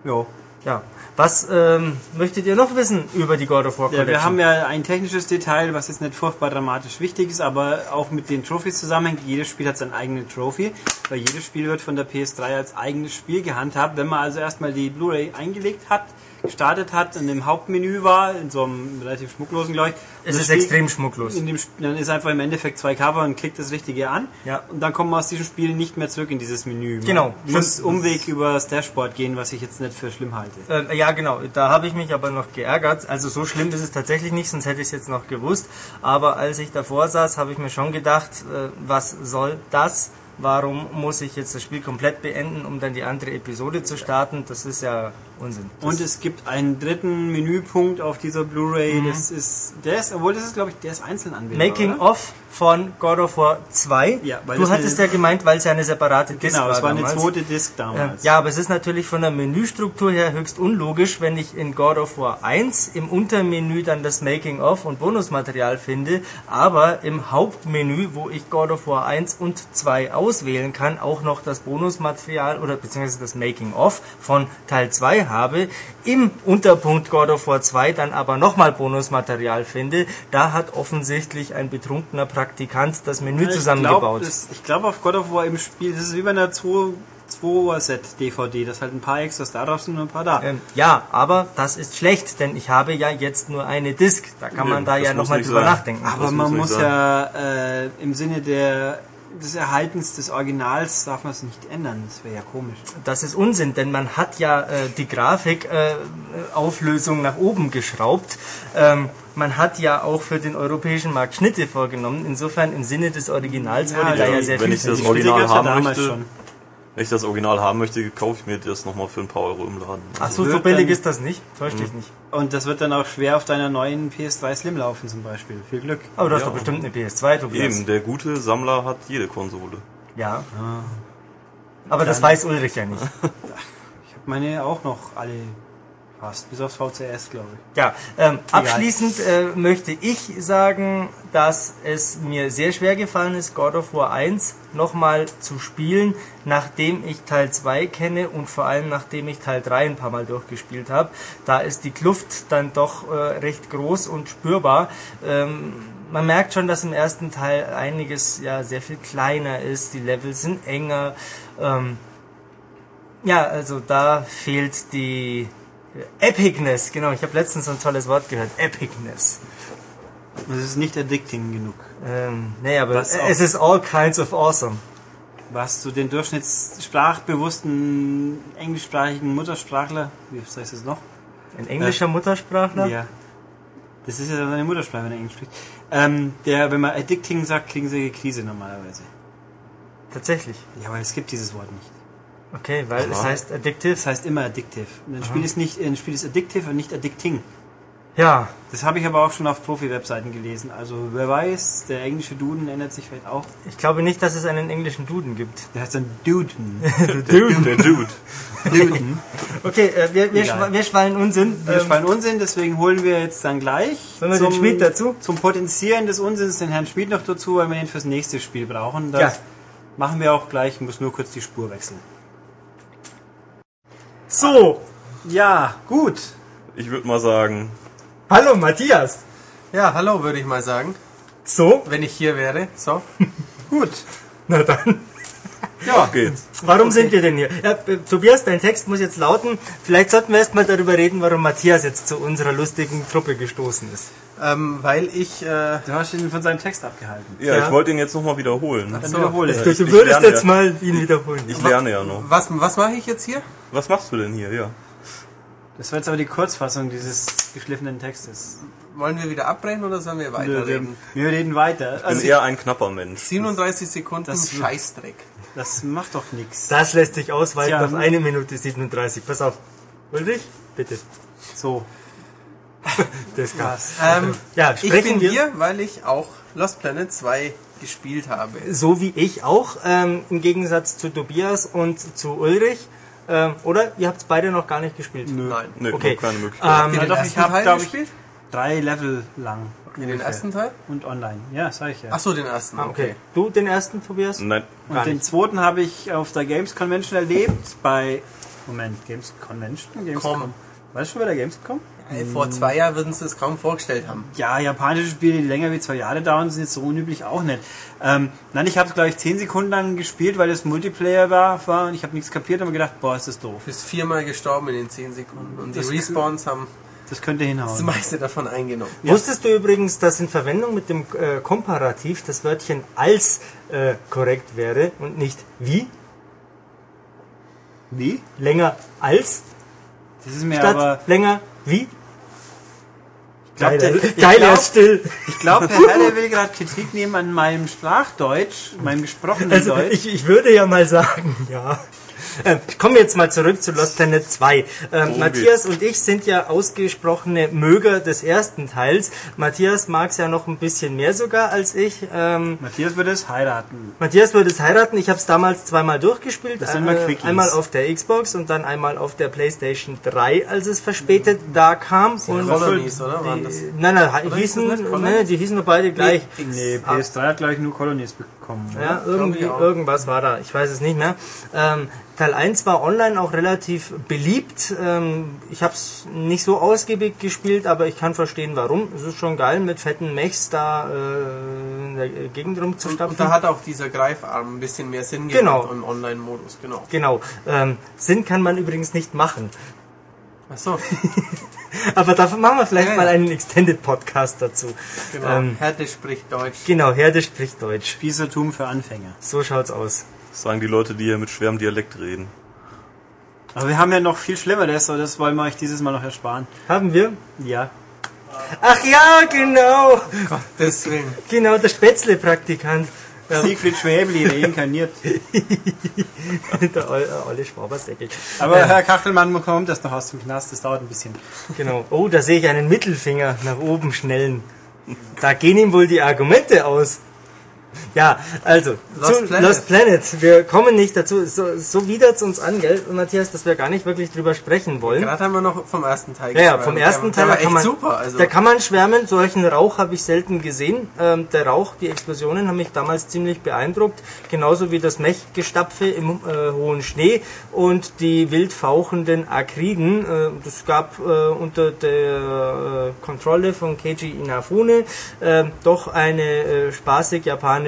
Ja. Ja. Was ähm, möchtet ihr noch wissen über die God of War Ja, Collection? wir haben ja ein technisches Detail, was jetzt nicht furchtbar dramatisch wichtig ist, aber auch mit den Trophys zusammenhängt. Jedes Spiel hat sein eigenes Trophy, weil jedes Spiel wird von der PS3 als eigenes Spiel gehandhabt. Wenn man also erstmal die Blu-ray eingelegt hat, gestartet hat und im Hauptmenü war, in so einem relativ schmucklosen, glaube ich. es ist Spiel- extrem schmucklos. In dem, dann ist einfach im Endeffekt zwei Cover und klickt das Richtige an. Ja. Und dann kommt man aus diesem Spiel nicht mehr zurück in dieses Menü. Man Genau. Muss. Umweg über das Dashboard gehen, was ich jetzt nicht für schlimm halte. Äh, ja, genau. Da habe ich mich aber noch geärgert. Also so schlimm ist es tatsächlich nicht, sonst hätte ich es jetzt noch gewusst. Aber als ich davor saß, habe ich mir schon gedacht, äh, was soll das? Warum muss ich jetzt das Spiel komplett beenden, um dann die andere Episode zu starten? Das ist ja Unsinn. Das Und es gibt einen dritten Menüpunkt auf dieser Blu-ray. Das ist, der ist, obwohl das ist, glaube ich, der ist einzeln anwendbar. Making oder? of von God of War 2. Ja, weil du hattest eine- ja gemeint, weil es ja eine separate Disc Genau, war. es war eine damals. zweite Disc damals. Ja, aber es ist natürlich von der Menüstruktur her höchst unlogisch, wenn ich in God of War 1 im Untermenü dann das Making of und Bonusmaterial finde, aber im Hauptmenü, wo ich God of War 1 und 2 auswählen kann, auch noch das Bonusmaterial oder beziehungsweise das Making of von Teil 2 habe, im Unterpunkt God of War 2 dann aber nochmal Bonusmaterial finde, da hat offensichtlich ein betrunkener Praktikant das Menü zusammengebaut. Ich glaube, glaub, auf God of War im Spiel, das ist wie bei einer 2 Set DVD, das halt ein paar Extras da drauf sind und ein paar da. Ähm, ja, aber das ist schlecht, denn ich habe ja jetzt nur eine Disk. Da kann man da das ja nochmal drüber sein. nachdenken. Aber das man muss muss ja äh, im Sinne der, des Erhaltens des Originals darf man es nicht ändern. Das wäre ja komisch. Das ist Unsinn, denn man hat ja äh, die Grafikauflösung nach oben geschraubt. Ähm, man hat ja auch für den europäischen Markt Schnitte vorgenommen. Insofern im Sinne des Originals Ja, wurde da ja, ja sehr wenn viel ich das Original ja haben möchte, schon. Wenn ich das Original haben möchte, kaufe ich mir das nochmal für ein paar Euro im Laden. Ach so, so billig ist das nicht. Täusch dich nicht. Und das wird dann auch schwer auf deiner neuen PS3 Slim laufen zum Beispiel. Viel Glück. Aber du hast Ja. doch bestimmt eine PS2, Tobias. Eben, der gute Sammler hat jede Konsole. Ja. Aber das weiß Ulrich ja nicht. Ich habe meine auch noch alle fast, bis aufs VCS, glaube ich. Ja, ähm, abschließend äh, möchte ich sagen, dass es mir sehr schwer gefallen ist, God of War 1 nochmal zu spielen, nachdem ich Teil 2 kenne und vor allem nachdem ich Teil 3 ein paar Mal durchgespielt habe. Da ist die Kluft dann doch äh, recht groß und spürbar. Ähm, man merkt schon, dass im ersten Teil einiges ja sehr viel kleiner ist, die Level sind enger. Ähm, ja, also da fehlt die Epicness, genau. Ich habe letztens so ein tolles Wort gehört. Epicness. Das ist nicht addicting genug. Ähm, nee, aber Was es ist all kinds of awesome. Was du den durchschnittssprachbewussten englischsprachigen Muttersprachler, wie heißt das noch? Ein englischer Muttersprachler? Ja. Das ist ja seine Muttersprache, wenn er Englisch spricht. Ähm, der, wenn man addicting sagt, kriegen sie eine Krise normalerweise. Tatsächlich. Ja, aber es gibt dieses Wort nicht. Okay, weil es heißt addictive. Das heißt immer addictive. Und Ein Spiel ist nicht, ein Spiel ist addictive und nicht addicting. Ja, Das habe ich aber auch schon auf Profi-Webseiten gelesen. Also wer weiß, der englische Duden ändert sich vielleicht auch. ich glaube nicht, dass es einen englischen Duden gibt. Der heißt dann Duden. Der Dude. Duden. Okay, äh, wir, wir, schwa- wir schwallen Unsinn. Wir Ähm, fallen Unsinn, deswegen holen wir jetzt dann gleich Sollen wir den Schmied dazu? zum Potenzieren des Unsinns den Herrn Schmied noch dazu, weil wir ihn fürs nächste Spiel brauchen. Das Ja. machen wir auch gleich. Ich muss nur kurz die Spur wechseln. So, Ja, gut. Ich würde mal sagen, hallo Matthias. Ja, hallo würde ich mal sagen, So, wenn ich hier wäre. So. Gut. na dann. Ja, geht's. Warum sind wir denn hier? Ja, äh, Tobias, dein Text muss jetzt lauten. Vielleicht sollten wir erst mal darüber reden, warum Matthias jetzt zu unserer lustigen Truppe gestoßen ist. Ähm, weil ich, äh, du hast ihn von seinem Text abgehalten. Ja, Ja. ich wollte ihn jetzt nochmal wiederholen. Dann so. wiederhole Du, ich. du ich würdest lerne jetzt ja. mal ihn wiederholen. Ich lerne ja noch. was, was mache ich jetzt hier? Was machst du denn hier? Ja. Das war jetzt aber die Kurzfassung dieses geschliffenen Textes. Wollen wir wieder abbrechen oder sollen wir Wir, wir, weiterreden? wir reden weiter. Ich bin Also, eher ein knapper Mensch. 37 Sekunden Das- Scheißdreck. das macht doch nichts. Das lässt sich ausweiten Tja, auf eine Minute 37. Pass auf. Ulrich, bitte. So, Das was? Ähm, Ja, ich sprechen bin wir. hier, weil ich auch Lost Planet 2 gespielt habe. So wie ich auch, ähm, im Gegensatz zu Tobias und zu Ulrich. Ähm, oder? Ihr habt es beide noch gar nicht gespielt. Nein. Nee, Okay. keine Möglichkeit. Ähm, Ja, doch, ich ersten hab, Teil glaub ich, gespielt? Drei Level lang. In den ersten Teil? Und online. Ja, sag ich ja. Ach so, den ersten. ah, okay. Du den ersten, Tobias? Nein. Und gar den nicht. zweiten habe ich auf der Games Convention erlebt. Bei. Moment, Games Convention? Gamescom. Com. Weißt du schon bei der Gamescom? Vor zwei Jahren würden sie es kaum vorgestellt haben. Ja, japanische Spiele, die länger wie zwei Jahre dauern, sind jetzt so unüblich auch nicht. Ähm, nein, ich habe es, glaube ich, zehn Sekunden lang gespielt, weil es Multiplayer war, war und ich habe nichts kapiert und mir gedacht, boah, ist das doof. Du bist viermal gestorben in den 10 Sekunden. Und die Das- Respawns haben Das könnte das hinhauen. meiste davon eingenommen. Wusstest du übrigens, dass in Verwendung mit dem äh, Komparativ das Wörtchen als äh, korrekt wäre und nicht wie? Wie? Länger als Das ist mir statt aber. länger wie? Ich glaube, Geil, ich geil glaub, erst still. ich glaub, Herr Heller will gerade Kritik nehmen an meinem Sprachdeutsch, meinem gesprochenen Also Deutsch. ich, ich würde ja mal sagen, ja. Ähm, kommen wir jetzt mal zurück zu Lost Planet 2. Ähm, Matthias und ich sind ja ausgesprochene Möger des ersten Teils. Matthias mag es ja noch ein bisschen mehr sogar als ich. Ähm, Matthias würde es heiraten. Matthias würde es heiraten. Ich habe es damals zweimal durchgespielt. Das sind mal Äh, Quickies. einmal auf der Xbox und dann einmal auf der PlayStation 3, als es verspätet da kam. Und Colonies, oder? Waren das? Nein, nein, Oder hießen, nee, die hießen nur beide gleich. Nee, PS3 hat, glaube ich, nur Colonies bekommen. oder? Ja, irgendwie, ich irgendwas war da. Ich weiß es nicht mehr. Ähm, Teil 1 war online auch relativ beliebt. Ähm, ich habe es nicht so ausgiebig gespielt, aber ich kann verstehen, warum. Es ist schon geil, mit fetten Mechs da äh, in der Gegend Und, rumzustapfen. und da hat auch dieser Greifarm ein bisschen mehr Sinn Genau. gemacht im Online-Modus, genau. Genau. Ähm, Sinn kann man übrigens nicht machen. Achso, Aber dafür machen wir vielleicht Ja, ja. mal einen Extended Podcast dazu. genau. Ähm, Härte spricht Deutsch. genau, Herde spricht Deutsch. Spießertum für Anfänger. So schaut's aus. Das sagen die Leute, die hier mit schwerem Dialekt reden. Aber wir haben ja noch viel Schlimmeres, aber das wollen wir euch dieses Mal noch ersparen. Haben wir? Ja. Ach ja, genau. Deswegen. Genau, der Spätzle-Praktikant. Siegfried Schwäbli reinkarniert. der Ol- äh, Olle Schwabersäckel. Aber Ja. Herr Kachelmann kommt erst noch aus dem Knast, das dauert ein bisschen. Genau. Oh, da sehe ich einen Mittelfinger nach oben schnellen. Da gehen ihm wohl die Argumente aus. Ja, also, Lost zu Planet. Lost Planet. Wir kommen nicht dazu. So, so widert's uns an, gell, Matthias, dass wir gar nicht wirklich drüber sprechen wollen. Gerade haben wir noch vom ersten Teil Ja, ja, vom ersten der, Teil der war kann man, super. Also, da kann man schwärmen. Solchen Rauch habe ich selten gesehen. Ähm, der Rauch, die Explosionen haben mich damals ziemlich beeindruckt. Genauso wie das Mechgestapfe im äh, hohen Schnee und die wild fauchenden Akriden. Äh, das gab äh, unter der äh, Kontrolle von Keiji Inafune äh, doch eine äh, spaßig japanische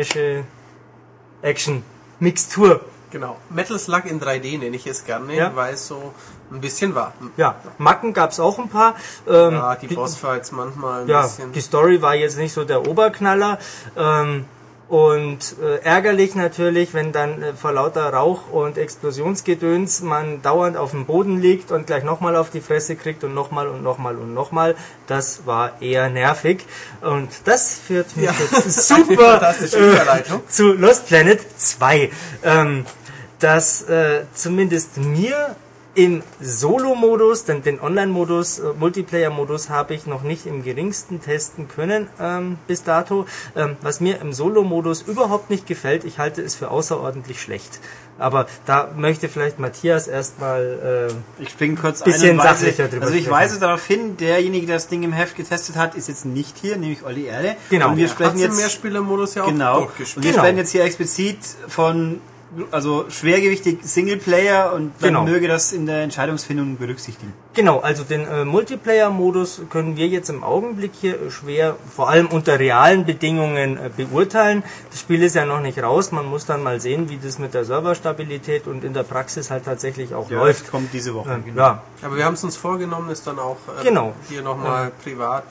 Action-Mixtur. genau. Metal Slug in 3D nenne ich es gerne, Ja. weil es so ein bisschen war. Ja, Macken gab's auch ein paar. Ähm, Ja, die Bossfights manchmal ein ja, bisschen. die Story war jetzt nicht so der Oberknaller. Ähm, und äh, ärgerlich natürlich, wenn dann äh, vor lauter Rauch und Explosionsgedöns man dauernd auf dem Boden liegt und gleich nochmal auf die Fresse kriegt und nochmal und nochmal und nochmal. Das war eher nervig. Und das führt mich Ja. jetzt super äh, zu Lost Planet 2. Ähm, das äh, zumindest mir Im Solo-Modus, denn den Online-Modus, äh, Multiplayer-Modus habe ich noch nicht im geringsten testen können ähm, bis dato. Ähm, was mir im Solo-Modus überhaupt nicht gefällt, ich halte es für außerordentlich schlecht. Aber da möchte vielleicht Matthias erstmal äh, Ich kurz Bisschen ein sachlicher drüber Also ich sprechen. weise darauf hin, derjenige, der das Ding im Heft getestet hat, ist jetzt nicht hier, nämlich Olli Erle. Genau. Und wir Ja, sprechen jetzt Mehrspielermodus ja auch genau. Und wir Genau. sprechen jetzt hier explizit von also schwergewichtig Singleplayer und man Genau. möge das in der Entscheidungsfindung berücksichtigen. Genau, also den äh, Multiplayer-Modus können wir jetzt im Augenblick hier äh, schwer, vor allem unter realen Bedingungen, äh, beurteilen. Das Spiel ist ja noch nicht raus, man muss dann mal sehen, wie das mit der Serverstabilität und in der Praxis halt tatsächlich auch läuft. das kommt diese Woche. Äh, ja, Aber wir haben es uns vorgenommen, ist dann auch äh, Genau. hier nochmal privat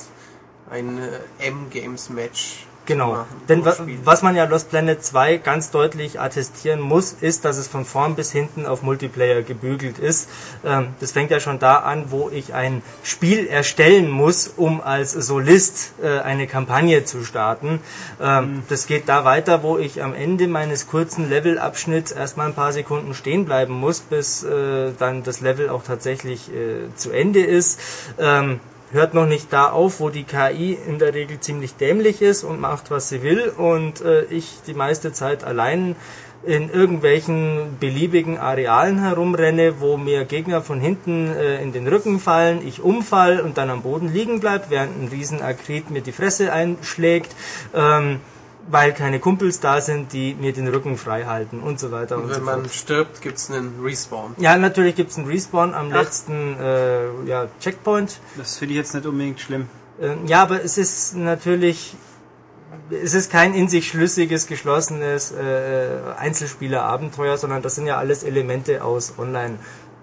ein äh, M-Games-Match Genau, machen. denn wa Durchspielen. was man ja Lost Planet 2 ganz deutlich attestieren muss, ist, dass es von vorn bis hinten auf Multiplayer gebügelt ist. Ähm, das fängt ja schon da an, wo ich ein Spiel erstellen muss, um als Solist äh, eine Kampagne zu starten. Ähm, Das geht da weiter, wo ich am Ende meines kurzen Levelabschnitts erstmal ein paar Sekunden stehen bleiben muss, bis äh, dann das Level auch tatsächlich äh, zu Ende ist. Ähm, hört noch nicht da auf, wo die KI in der Regel ziemlich dämlich ist und macht, was sie will. Und äh, ich die meiste Zeit allein in irgendwelchen beliebigen Arealen herumrenne, wo mir Gegner von hinten äh, in den Rücken fallen, ich umfall und dann am Boden liegen bleib, während ein riesen Akrit mir die Fresse einschlägt, ähm, weil keine Kumpels da sind, die mir den Rücken frei halten und so weiter und, Und so wenn fort. man stirbt, gibt's einen Respawn. Ja, natürlich gibt's einen Respawn am Ach. letzten äh, ja, Checkpoint. Das finde ich jetzt nicht unbedingt schlimm. Ähm, Ja, aber es ist natürlich, es ist kein in sich schlüssiges, geschlossenes äh, Einzelspieler-Abenteuer, sondern das sind ja alles Elemente aus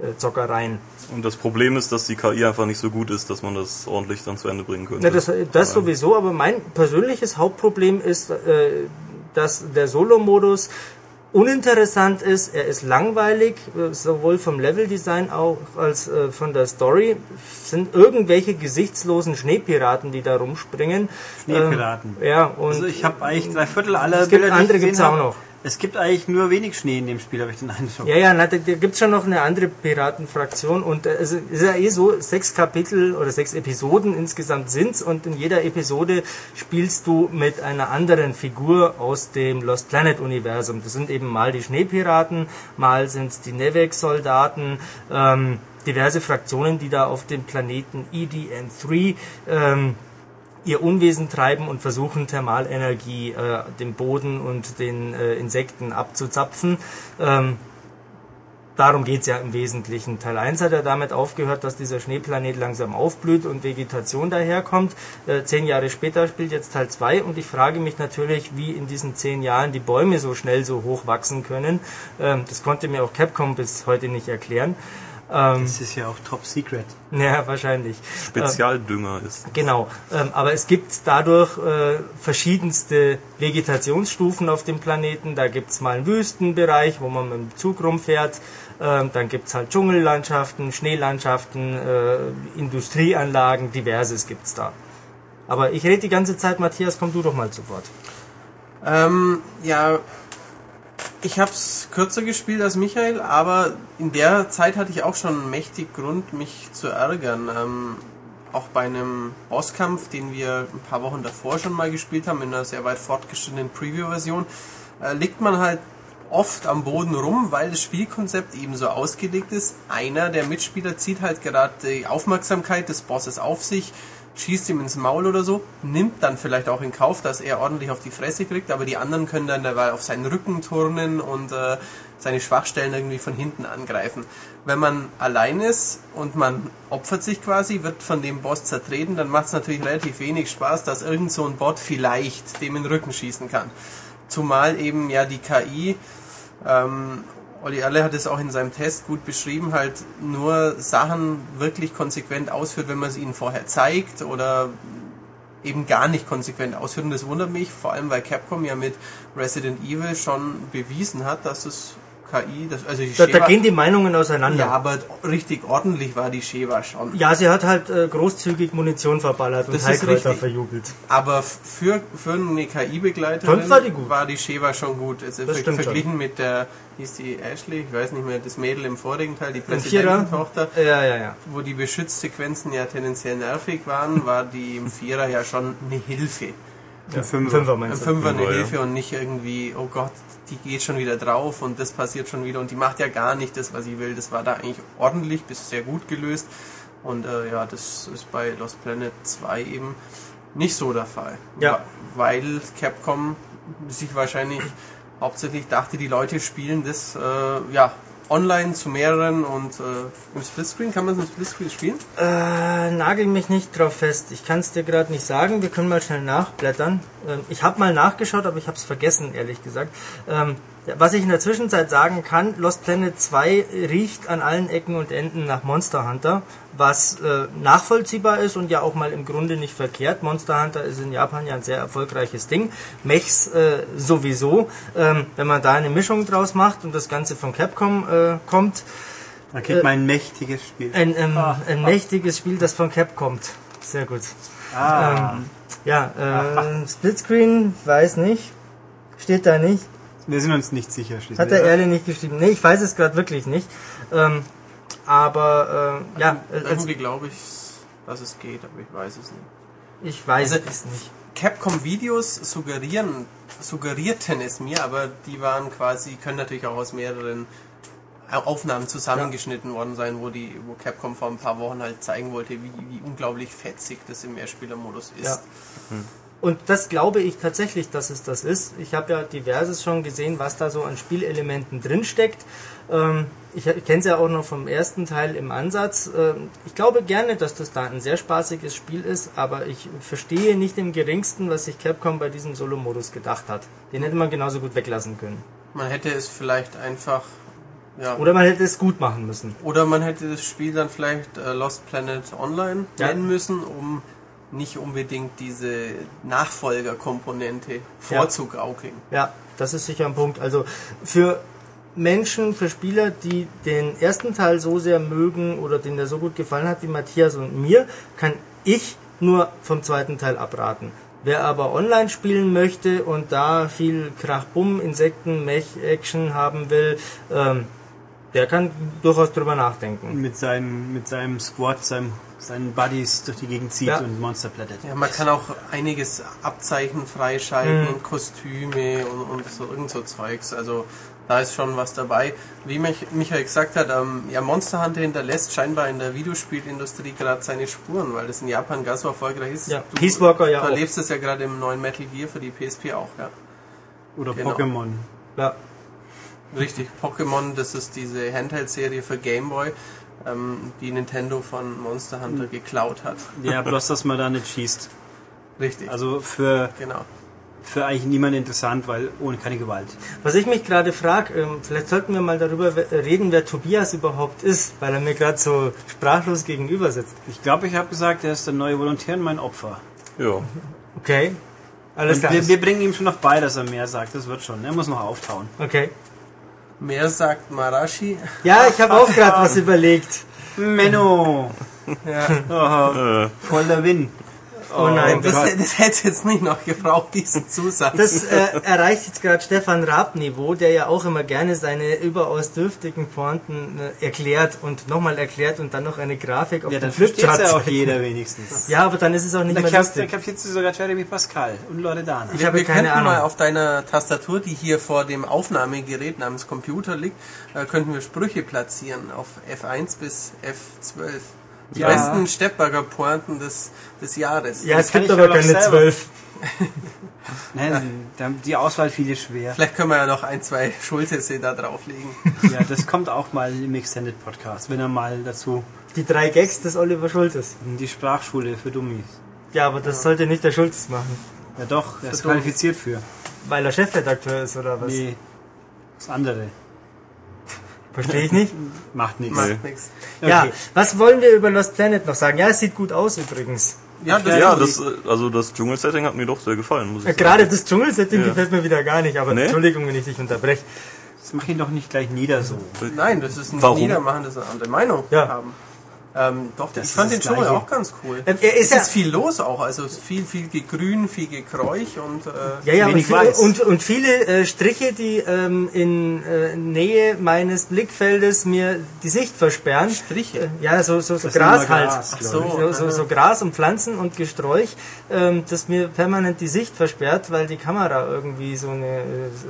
Online-Zockereien. Und das Problem ist, dass die KI einfach nicht so gut ist, dass man das ordentlich dann zu Ende bringen könnte. Ja, das, das sowieso, aber mein persönliches Hauptproblem ist, äh, dass der Solo-Modus uninteressant ist, er ist langweilig, äh, sowohl vom Leveldesign auch als äh, von der Story. Es sind irgendwelche gesichtslosen Schneepiraten, die da rumspringen. Schneepiraten. Ähm, ja, und Also ich habe eigentlich drei Viertel aller Es gibt Bilder, andere gesehen gibt's auch hab. noch. Es gibt eigentlich nur wenig Schnee in dem Spiel, habe ich den Eindruck. Ja, ja, na, da, da gibt's schon noch eine andere Piratenfraktion und äh, es ist ja eh so, sechs Kapitel oder sechs Episoden insgesamt sind's und in jeder Episode spielst du mit einer anderen Figur aus dem Lost Planet Universum. Das sind eben mal die Schneepiraten, mal sind's die Nevek-Soldaten, ähm, diverse Fraktionen, die da auf dem Planeten E EDN3 ähm, ihr Unwesen treiben und versuchen, Thermalenergie äh, dem Boden und den äh, Insekten abzuzapfen. Ähm, darum geht's ja im Wesentlichen. Teil 1 hat ja damit aufgehört, dass dieser Schneeplanet langsam aufblüht und Vegetation daherkommt. Äh, zehn Jahre später spielt jetzt Teil 2 und ich frage mich natürlich, wie in diesen zehn Jahren die Bäume so schnell so hoch wachsen können. Ähm, das konnte mir auch Capcom bis heute nicht erklären. Ähm, Das ist ja auch top secret. ja, wahrscheinlich. Spezialdünger ist. Genau, ähm, aber es gibt dadurch äh, verschiedenste Vegetationsstufen auf dem Planeten. Da gibt's mal einen Wüstenbereich, wo man mit dem Zug rumfährt. Ähm, dann gibt's halt Dschungellandschaften, Schneelandschaften, äh, Industrieanlagen, diverses gibt's da. Aber ich rede die ganze Zeit, Matthias, komm du doch mal zu Wort. Ähm, ja, ich habe es kürzer gespielt als Michael, aber in der Zeit hatte ich auch schon mächtig Grund, mich zu ärgern. Ähm, auch bei einem Bosskampf, den wir ein paar Wochen davor schon mal gespielt haben, in einer sehr weit fortgeschrittenen Preview-Version, äh, liegt man halt oft am Boden rum, weil das Spielkonzept eben so ausgelegt ist. Einer der Mitspieler zieht halt gerade die Aufmerksamkeit des Bosses auf sich, schießt ihm ins Maul oder so, nimmt dann vielleicht auch in Kauf, dass er ordentlich auf die Fresse kriegt, aber die anderen können dann dabei auf seinen Rücken turnen und äh, seine Schwachstellen irgendwie von hinten angreifen. Wenn man allein ist und man opfert sich quasi, wird von dem Boss zertreten, dann macht es natürlich relativ wenig Spaß, dass irgend so ein Bot vielleicht dem in den Rücken schießen kann. Zumal eben ja die KI ähm, Olli Erle hat es auch in seinem Test gut beschrieben, halt nur Sachen wirklich konsequent ausführt, wenn man es ihnen vorher zeigt oder eben gar nicht konsequent ausführt. Und das wundert mich, vor allem weil Capcom ja mit Resident Evil schon bewiesen hat, dass es KI, das, also die Da, da Sheva- gehen die Meinungen auseinander. ja, aber richtig ordentlich war die Sheva schon. Ja, sie hat halt äh, großzügig Munition verballert und Das ist Heilkräuter richtig. verjubelt. Aber für, für eine KI-Begleiterin war die gut. war die Sheva schon gut. Also Das ver stimmt verglichen mit der, hieß die Ashley, ich weiß nicht mehr, das Mädel im vorigen Teil, die Im? Präsidententochter, Ja, ja, ja. wo die Beschützsequenzen ja tendenziell nervig waren, war die im Vierer ja schon eine Hilfe. ja Fünfer. Fünfer Im meinst du? Fünfer eine Fünfer, ja. Hilfe und nicht irgendwie, oh Gott, die geht schon wieder drauf und das passiert schon wieder und die macht ja gar nicht das, was sie will. Das war da eigentlich ordentlich bis sehr gut gelöst. Und äh, ja, das ist bei Lost Planet 2 eben nicht so der Fall. Ja. Weil Capcom sich wahrscheinlich hauptsächlich dachte, die Leute spielen das äh, ja online zu mehreren und äh, im Splitscreen. Kann man es im Splitscreen spielen? Äh, nagel mich nicht drauf fest. Ich kann es dir gerade nicht sagen. Wir können mal schnell nachblättern. Ähm, ich habe mal nachgeschaut, aber ich habe es vergessen, ehrlich gesagt. Ähm, was ich in der Zwischenzeit sagen kann, Lost Planet 2 riecht an allen Ecken und Enden nach Monster Hunter, was äh, nachvollziehbar ist und ja auch mal im Grunde nicht verkehrt. Monster Hunter ist in Japan ja ein sehr erfolgreiches Ding. Mechs äh, sowieso. Ähm, wenn man da eine Mischung draus macht und das Ganze von Capcom äh, kommt, Da kriegt Äh, man ein mächtiges Spiel. ein, ähm, ein mächtiges Spiel, das von Cap kommt. Sehr gut. Ah, Ähm, ja, äh, Splitscreen, weiß nicht. Steht da nicht. wir sind uns nicht sicher. schließlich, Hat der? Erle nicht geschrieben. Nee, ich weiß es gerade wirklich nicht. Ähm, aber äh, ja, äh, also, Irgendwie glaube ich, dass es geht, aber ich weiß es nicht. ich weiß Also- es nicht. Capcom-Videos suggerieren, suggerierten es mir, aber die waren quasi, können natürlich auch aus mehreren Aufnahmen zusammengeschnitten worden sein, wo die, wo Capcom vor ein paar Wochen halt zeigen wollte, wie, wie unglaublich fetzig das im Mehrspielermodus ist. Ja. Und das glaube ich tatsächlich, dass es das ist. Ich habe ja diverses schon gesehen, was da so an Spielelementen drinsteckt. Ähm, ich kenne es ja auch noch vom ersten Teil im Ansatz. Ähm, ich glaube gerne, dass das da ein sehr spaßiges Spiel ist, aber ich verstehe nicht im geringsten, was sich Capcom bei diesem Solo-Modus gedacht hat. Den hätte man genauso gut weglassen können. Man hätte es vielleicht einfach, ja, Oder man hätte es gut machen müssen. oder man hätte das Spiel dann vielleicht äh, Lost Planet Online Ja. nennen müssen, um nicht unbedingt diese Nachfolgerkomponente vorzugaukeln. Ja, das ist sicher ein Punkt. Also für Menschen, für Spieler, die den ersten Teil so sehr mögen oder denen der so gut gefallen hat wie Matthias und mir, kann ich nur vom zweiten Teil abraten. Wer aber online spielen möchte und da viel Krach-Bumm, Insekten, Mech-Action haben will, ähm, der kann durchaus drüber nachdenken. Mit seinem, mit seinem Squad, seinem, seinen Buddies durch die Gegend zieht Ja. und Monster plättet. Ja, man kann auch einiges Abzeichen freischalten Mhm. und Kostüme und, und so irgend so Zeugs. Also da ist schon was dabei. Wie mich, Michael gesagt hat, ähm, ja, Monster Hunter hinterlässt scheinbar in der Videospielindustrie gerade seine Spuren, weil das in Japan ganz so erfolgreich ist. Ja, Peace Walker ja Du erlebst es ja gerade im neuen Metal Gear für die PSP auch, ja. Oder Genau. Pokémon. Ja, Richtig, Pokémon, das ist diese Handheld-Serie für Game Boy, ähm, die Nintendo von Monster Hunter geklaut hat. Ja, bloß, dass man da nicht schießt. Richtig, Also für, genau. Für eigentlich niemand interessant, weil ohne keine Gewalt. Was ich mich gerade frage, ähm, vielleicht sollten wir mal darüber reden, wer Tobias überhaupt ist, weil er mir gerade so sprachlos gegenüber sitzt. Ich glaube, ich habe gesagt, er ist der neue Volontär und mein Opfer. Ja. Okay. Alles klar. wir, wir bringen ihm schon noch bei, dass er mehr sagt. Das wird schon. Er muss noch auftauen. Okay. Mehr sagt Marashi. Ja, ich habe auch gerade was überlegt. Menno! Ja. Oh, Äh, voller Win. Oh nein, Das, das hätte jetzt nicht noch gebraucht, diesen Zusatz. Das äh, erreicht jetzt gerade Stefan Raab-Niveau, der ja auch immer gerne seine überaus dürftigen Pointen äh, erklärt und nochmal erklärt und dann noch eine Grafik auf Ja, versteht Flipchart ja auch jeder wenigstens. Ja, aber dann ist es auch nicht Da mehr lustig. kapiert sogar Jeremy Pascal und Loredana. Ich wir, habe wir keine könnten Ahnung. mal auf deiner Tastatur, die hier vor dem Aufnahmegerät namens Computer liegt, äh, könnten wir Sprüche platzieren auf F1 bis F12. Die Ja. besten Steppberger Pointen des, des Jahres. Ja, es kann gibt aber ja keine zwölf. Nein, die Auswahl fiel schwer. Vielleicht können wir ja noch ein, zwei Schultesse da drauflegen. Ja, das kommt auch mal im Extended Podcast, wenn er mal dazu Die drei Gags des Oliver Schultes. die Sprachschule für Dummies. Ja, aber das sollte nicht der Schultes machen. Ja doch, er ist qualifiziert für. Weil er Chefredakteur ist oder was? Nee, das andere. Verstehe ich nicht. Macht nichts. Macht nichts. Ja, Okay. was wollen wir über Lost Planet noch sagen? Ja, es sieht gut aus übrigens. Ja, das ja, das, äh, also das Dschungelsetting hat mir doch sehr gefallen, muss ich Äh, sagen. Gerade das Dschungelsetting Ja. gefällt mir wieder gar nicht, aber Nee? Entschuldigung, wenn ich dich unterbreche. Das mach ihn doch nicht gleich nieder so. Nein, das ist ein Warum? Niedermachen, das eine andere Meinung Ja. haben. Ähm, doch, Das ich fand ist den Dschungel auch ganz cool. Ähm, er ist es ja- ist viel los auch, also viel, viel Gegrün, viel Gekräuch und äh, Ja, ja, und, Wenig viel, weiß. und, und viele äh, Striche, die ähm, in äh, Nähe meines Blickfeldes mir die Sicht versperren. Striche. Ja, so, so, so Gras halt. Gras, so. So, so, so Gras und Pflanzen und Gesträuch, ähm, das mir permanent die Sicht versperrt, weil die Kamera irgendwie so eine äh,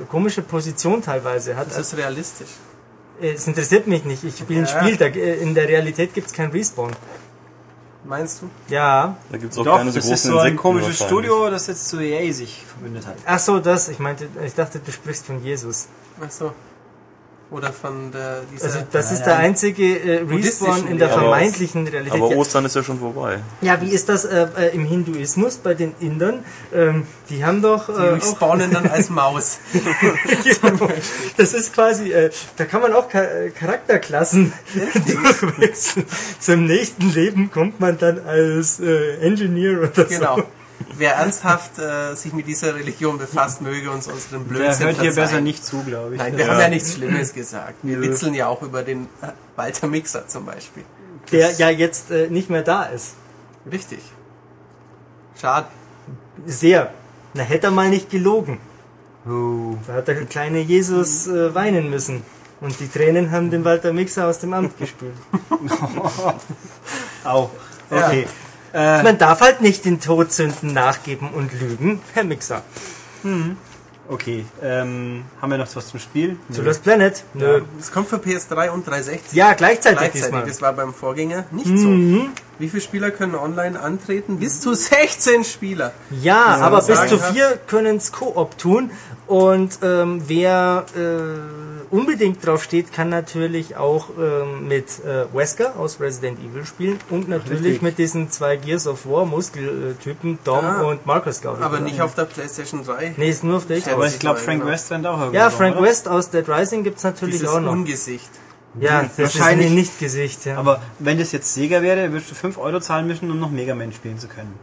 komische Position teilweise hat. das ist realistisch. Äh, Es interessiert mich nicht. Ich spiele ein Ja. Spiel. Da, äh, in der Realität gibt es kein Respawn. Meinst du? Ja. Da gibt's auch Doch, keine so das großen ist so ein Insekten komisches. Studio, das jetzt zu EA sich verbündet hat. Ach so, das. Ich meinte, ich dachte, du sprichst von Jesus. Ach so. Oder von der dieser Also das ist der einzige äh, Respawn in der vermeintlichen Realität. Aber Ostern ist ja schon vorbei. ja, wie ist das äh, äh, im Hinduismus bei den Indern? Ähm, die haben doch die äh, auch, respawnen dann als Maus. genau, das ist quasi, äh, da kann man auch äh, Charakterklassen durchwechseln. Zum nächsten Leben kommt man dann als äh, Engineer oder genau. so. Wer ernsthaft äh, sich mit dieser Religion befasst, möge uns unseren Der Blödsinn hört hier verzeihen. besser nicht zu, glaube ich. Nein, wir Ja. haben ja nichts Schlimmes gesagt. Wir Nö. witzeln ja auch über den äh, Walter Mixer zum Beispiel. Der ja jetzt äh, nicht mehr da ist. Richtig. Schade. Sehr. Na, hätte er mal nicht gelogen. Oh. Da hat der kleine Jesus äh, weinen müssen. Und die Tränen haben den Walter Mixer aus dem Amt gespült. Au. Okay. Man darf halt nicht den Todsünden nachgeben und lügen, Herr Mixer. Okay. Ähm, haben wir noch was zum Spiel? Zu Lost Planet? Nö. Es kommt für PS3 und 360. Ja, gleichzeitig, Gleichzeitig, diesmal. das war beim Vorgänger nicht so. Wie viele Spieler können online antreten? Bis zu 16 Spieler. Ja, aber bis zu vier können es Koop tun. Und ähm, wer äh, unbedingt drauf steht, kann natürlich auch ähm, mit äh, Wesker aus Resident Evil spielen und natürlich Richtig. mit diesen zwei Gears of War Muskeltypen, Dom Ah. und Marcus, glaube ich. Aber nicht auf der PlayStation 3. Nee, ist nur auf der Xbox. Aber ich glaube, Ja, Frank. West rennt auch irgendwo. Ja, Frank oder? West aus Dead Rising gibt's natürlich Dieses auch noch. Ungesicht. Ja, das Wahrscheinlich- ist ein Nicht-Gesicht, ja. Aber wenn das jetzt Sega wäre, würdest du 5 Euro zahlen müssen, um noch Mega Man spielen zu können.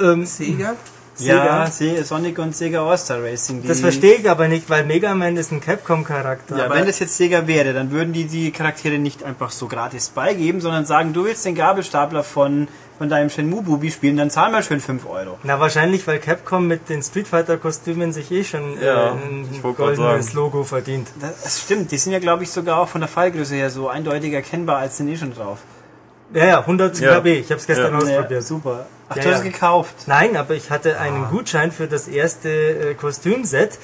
ähm, Sega? Ja, Se- Sonic und Sega All-Star Racing. Die, das verstehe ich aber nicht, weil Mega Man ist ein Capcom-Charakter. Ja, aber- wenn das jetzt Sega wäre, dann würden die die Charaktere nicht einfach so gratis beigeben, sondern sagen, du willst den Gabelstapler von, von deinem Shenmue-Bubi spielen, dann zahl mal schön 5 Euro. Na, wahrscheinlich, weil Capcom mit den Street Fighter-Kostümen sich eh schon Ja, äh, ein goldenes. Logo verdient. Das, das stimmt, die sind ja, glaube ich, sogar auch von der Fallgröße her so eindeutig erkennbar als sind eh schon drauf. Ja, ja, 100 Ja. KB. Ich habe es gestern Ja. ausprobiert. Ja, super. Ach, Ja, du hast gekauft. Nein, aber ich hatte einen Ah. Gutschein für das erste äh, Kostümset.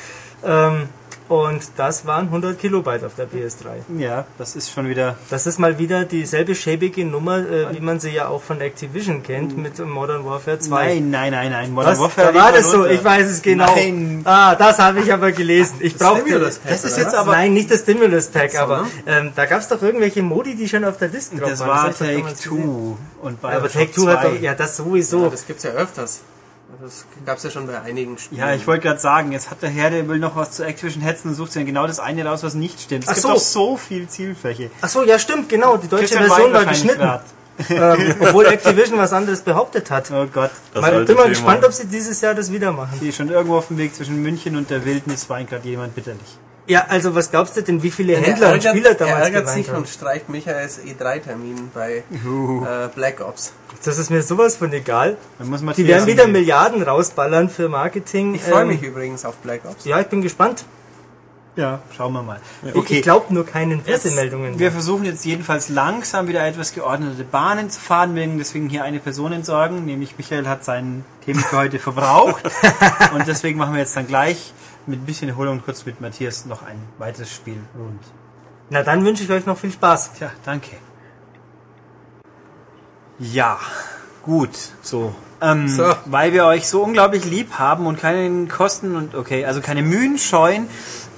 Ähm, und das waren 100 Kilobyte auf der PS3. Ja, das ist schon wieder. Das ist mal wieder dieselbe schäbige Nummer, äh, wie man sie ja auch von Activision kennt mit Modern Warfare 2. Nein, nein, nein, nein. Modern Was? Warfare Da war das so, ich weiß es genau. Nein. Ah, das habe ich aber gelesen. Ich brauchte Stimulus Pack, Das ist jetzt aber- Nein, nicht das Stimulus Pack, So, aber ähm, da gab es doch irgendwelche Modi, die schon auf der Disk drauf Das waren. war ich doch Take. Two. Und bei Ja, aber Take Two hat 2. doch, ja, das sowieso. Ja, das gibt's ja öfters. Das gab's ja schon bei einigen Spielen. Ja, ich wollte gerade sagen, jetzt hat der Herr, der will noch was zu Activision hetzen und sucht sich dann genau das eine raus, was nicht stimmt. Es Ach gibt so. doch so viel Zielfläche. Ach so, ja stimmt, genau. Die deutsche Christian Version war geschnitten, ähm, obwohl Activision was anderes behauptet hat. Oh Gott. Das Mal, alte bin mal gespannt, ob sie dieses Jahr das wieder machen. Hier schon irgendwo auf dem Weg zwischen München und der Wildnis weint gerade jemand bitterlich. Ja, also was glaubst du denn, wie viele er Händler und ärgert, Spieler er damals ärgert geweint sich haben? und streicht Michaels E3-Termin bei äh, Black Ops. Das ist mir sowas von egal. Die werden wieder Milliarden rausballern für Marketing. Ich freue Ähm, mich übrigens auf Black Ops. Ja, ich bin gespannt. Ja, schauen wir mal. Ich glaube nur keinen Pressemeldungen. Wir versuchen jetzt jedenfalls langsam wieder etwas geordnete Bahnen zu fahren, werden deswegen hier eine Person entsorgen, nämlich Michael hat seinen Themen für heute verbraucht und deswegen machen wir jetzt dann gleich mit ein bisschen Erholung kurz mit Matthias noch ein weiteres Spiel rund. Na dann wünsche ich euch noch viel Spaß. Tja, danke. Ja, gut, so. Ähm, So. Weil wir euch so unglaublich lieb haben und keine Kosten und okay, also keine Mühen scheuen,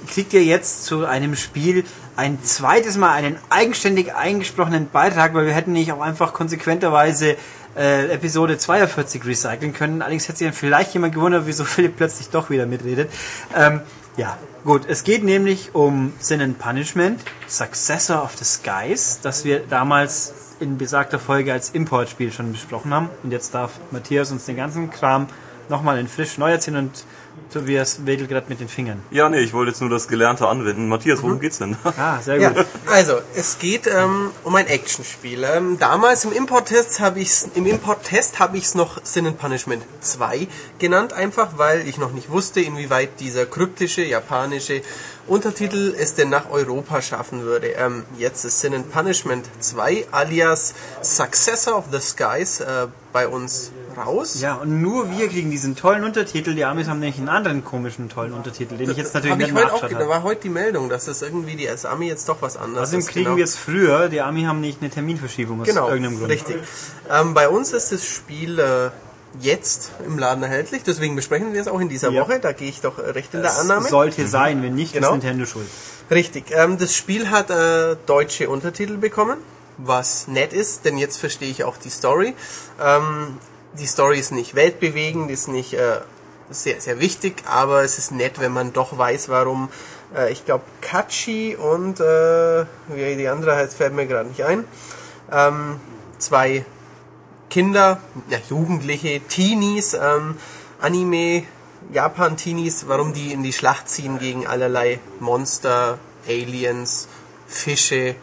kriegt ihr jetzt zu einem Spiel ein zweites Mal einen eigenständig eingesprochenen Beitrag, weil wir hätten nicht auch einfach konsequenterweise äh, Episode 42 recyceln können. Allerdings hätte sich dann vielleicht jemand gewundert, wieso Philipp plötzlich doch wieder mitredet. Ähm, ja, gut. Es geht nämlich um Sin and Punishment, Successor of the Skies, das wir damals in besagter Folge als Importspiel schon besprochen haben. Und jetzt darf Matthias uns den ganzen Kram nochmal in frisch neu erzählen und Tobias wedelt gerade mit den Fingern. Ja, nee, ich wollte jetzt nur das Gelernte anwenden. Matthias, worum geht's denn? Ah, sehr Ja, gut. also es geht ähm, um ein Actionspiel. Ähm, damals im Import-Test habe ich im Import-Test habe ich es noch Sin and Punishment 2 genannt, einfach weil ich noch nicht wusste, inwieweit dieser kryptische japanische Untertitel es denn nach Europa schaffen würde. Ähm, jetzt ist Sin and Punishment 2 alias Successor of the Skies äh, bei uns raus. Ja, und nur wir kriegen diesen tollen Untertitel. Die Amis haben nämlich einen anderen komischen tollen Untertitel, den ich jetzt natürlich nicht ich heute auch, da war heute die Meldung, dass das irgendwie die Ami jetzt doch was anderes Außerdem ist. kriegen genau. wir es früher. Die Ami haben nicht eine Terminverschiebung aus Genau, irgendeinem Grund. richtig. Ähm, bei uns ist das Spiel äh, jetzt im Laden erhältlich, deswegen besprechen wir es auch in dieser Ja. Woche. Da gehe ich doch äh, recht in der Es Annahme. sollte sein, wenn nicht, Genau. ist Nintendo schuld. Richtig. Ähm, das Spiel hat äh, deutsche Untertitel bekommen, was nett ist, denn jetzt verstehe ich auch die Story. Ähm, die Story ist nicht weltbewegend, ist nicht äh, sehr, sehr wichtig, aber es ist nett, wenn man doch weiß, warum. Äh, ich glaube, Kachi und äh, wie die andere heißt, fällt mir gerade nicht ein. Ähm, zwei Kinder, ja, Jugendliche, Teenies, ähm, Anime, Japan-Teenies, warum die in die Schlacht ziehen gegen allerlei Monster, Aliens, Fische,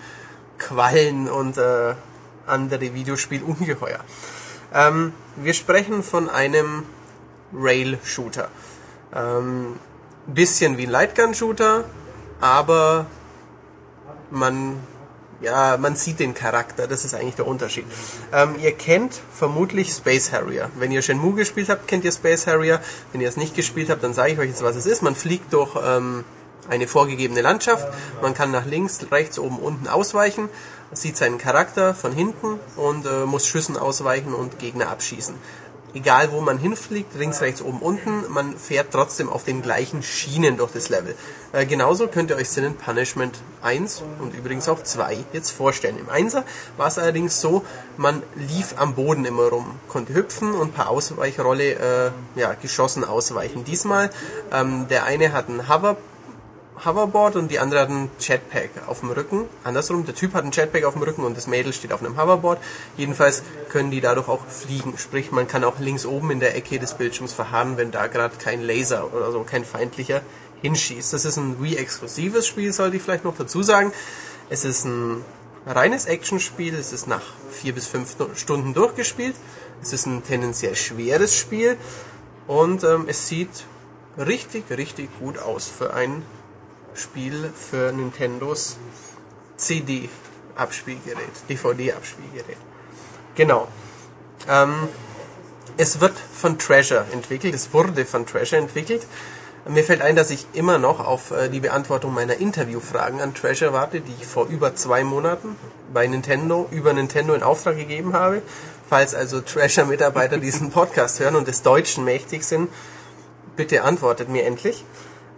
Quallen und äh, andere Videospielungeheuer. Ähm, wir sprechen von einem Rail-Shooter. Ähm, bisschen wie ein Lightgun-Shooter, aber man ja, man sieht den Charakter, das ist eigentlich der Unterschied. Ähm, ihr kennt vermutlich Space Harrier. Wenn ihr Shenmue gespielt habt, kennt ihr Space Harrier. Wenn ihr es nicht gespielt habt, dann sage ich euch jetzt, was es ist. Man fliegt durch ähm, eine vorgegebene Landschaft. Man kann nach links, rechts, oben, unten ausweichen. Sieht seinen Charakter von hinten und äh, muss Schüssen ausweichen und Gegner abschießen. Egal wo man hinfliegt, links, rechts, oben, unten, man fährt trotzdem auf den gleichen Schienen durch das Level. Äh, genauso könnt ihr euch Sin and Punishment 1 und übrigens auch 2 jetzt vorstellen. Im 1er war es allerdings so, man lief am Boden immer rum, konnte hüpfen und per Ausweichrolle äh, ja, geschossen ausweichen. Diesmal, ähm, der eine hat einen Hover Hoverboard und die andere hat einen Jetpack auf dem Rücken. Andersrum, der Typ hat einen Jetpack auf dem Rücken und das Mädel steht auf einem Hoverboard. Jedenfalls können die dadurch auch fliegen. Sprich, man kann auch links oben in der Ecke des Bildschirms verharren, wenn da gerade kein Laser oder so, kein feindlicher hinschießt. Das ist ein Wii-exklusives Spiel, sollte ich vielleicht noch dazu sagen. Es ist ein reines Actionspiel. Es ist nach vier bis fünf Stunden durchgespielt. Es ist ein tendenziell schweres Spiel und ähm, es sieht richtig, richtig gut aus für ein Spiel für Nintendos CD-Abspielgerät, DVD-Abspielgerät. Genau. Ähm, es wird von Treasure entwickelt, es wurde von Treasure entwickelt. Mir fällt ein, dass ich immer noch auf äh, die Beantwortung meiner Interviewfragen an Treasure warte, die ich vor über zwei Monaten bei Nintendo, über Nintendo in Auftrag gegeben habe. Falls also Treasure-Mitarbeiter diesen Podcast hören und des Deutschen mächtig sind, bitte antwortet mir endlich.